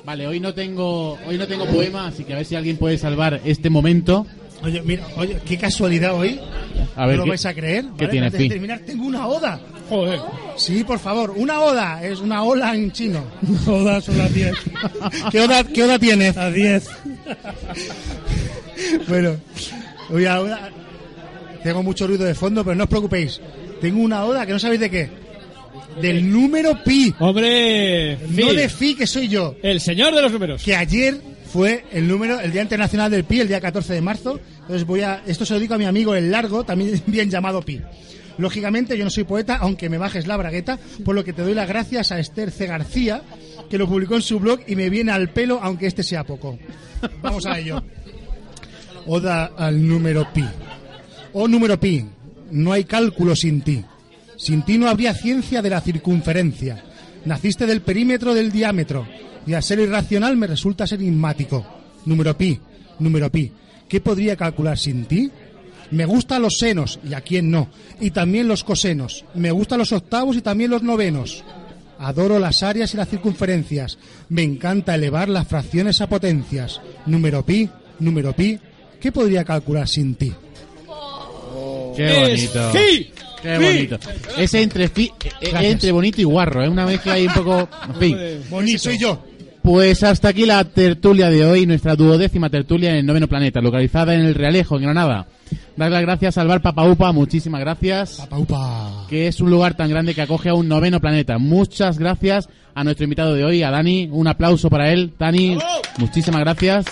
Vale, hoy no tengo hoy no tengo poema, así que a ver si alguien puede salvar este momento. Oye, mira, oye, qué casualidad hoy. A ver, ¿No lo ¿qué- vais a creer? qué tiene, Antes de terminar, tengo una oda. Joder. Sí, por favor, una oda. Es una ola en chino. *laughs* Oda son las 10. *laughs* ¿Qué oda, ¿Qué oda tienes? Las 10. bueno, voy a, tengo mucho ruido de fondo, pero no os preocupéis. Tengo una oda que no sabéis de qué. Del número pi. Hombre, No de fi, que soy yo. El señor de los números. Que ayer fue el número, el Día Internacional del Pi, el día 14 de marzo. Entonces voy a, esto se lo digo a mi amigo el largo, también *laughs* bien llamado Pi. Lógicamente, yo no soy poeta, aunque me bajes la bragueta, por lo que te doy las gracias a Esther C. García, que lo publicó en su blog y me viene al pelo, aunque este sea poco. Vamos a ello. Oda al número pi. Oh número pi, no hay cálculo sin ti. Sin ti no habría ciencia de la circunferencia. Naciste del perímetro del diámetro y al ser irracional me resulta ser enigmático. Número pi, número pi. ¿Qué podría calcular sin ti? Me gustan los senos, y a quién no, y también los cosenos. Me gustan los octavos y también los novenos. Adoro las áreas y las circunferencias. Me encanta elevar las fracciones a potencias. Número pi, número pi. ¿Qué podría calcular sin ti? Qué bonito. Sí. Qué bonito. Es entre, fi- eh, eh, Gracias. entre bonito y guarro, es una mezcla ahí un poco... En fin. Bonito. soy yo. Pues hasta aquí la tertulia de hoy, nuestra duodécima tertulia en el noveno planeta, localizada en el Realejo, en Granada. Dar las gracias al bar Papaupa, muchísimas gracias. Papaupa. Que es un lugar tan grande que acoge a un noveno planeta. Muchas gracias a nuestro invitado de hoy, a Dani. Un aplauso para él. Dani, muchísimas gracias.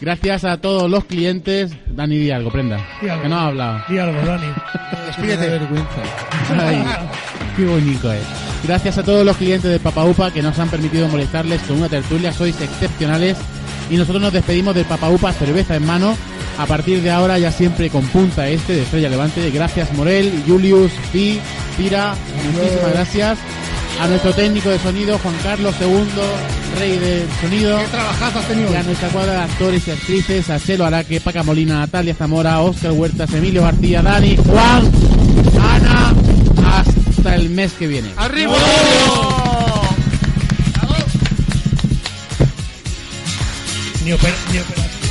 Gracias a todos los clientes. Dani, di algo, prenda. Di algo. Que no ha hablado. Di algo, Dani. *laughs* Despídete. Ay, *laughs* qué bonito es. Gracias a todos los clientes de Papaupa que nos han permitido molestarles con una tertulia. Sois excepcionales. Y nosotros nos despedimos del Papaupa cerveza en mano. A partir de ahora ya siempre con punta este de Estrella Levante. Gracias Morel, Julius, Pi, Pira. Muchísimas gracias. A nuestro técnico de sonido, Juan Carlos II, rey del sonido. Qué trabajazo has tenido Y a nuestra cuadra de actores y actrices, a Chelo Araque, Paca Molina, Natalia Zamora, Óscar Huertas, Emilio García, Dani, Juan, Ana, hasta el mes que viene. ¡Arriba! Ni, opera- ni operación.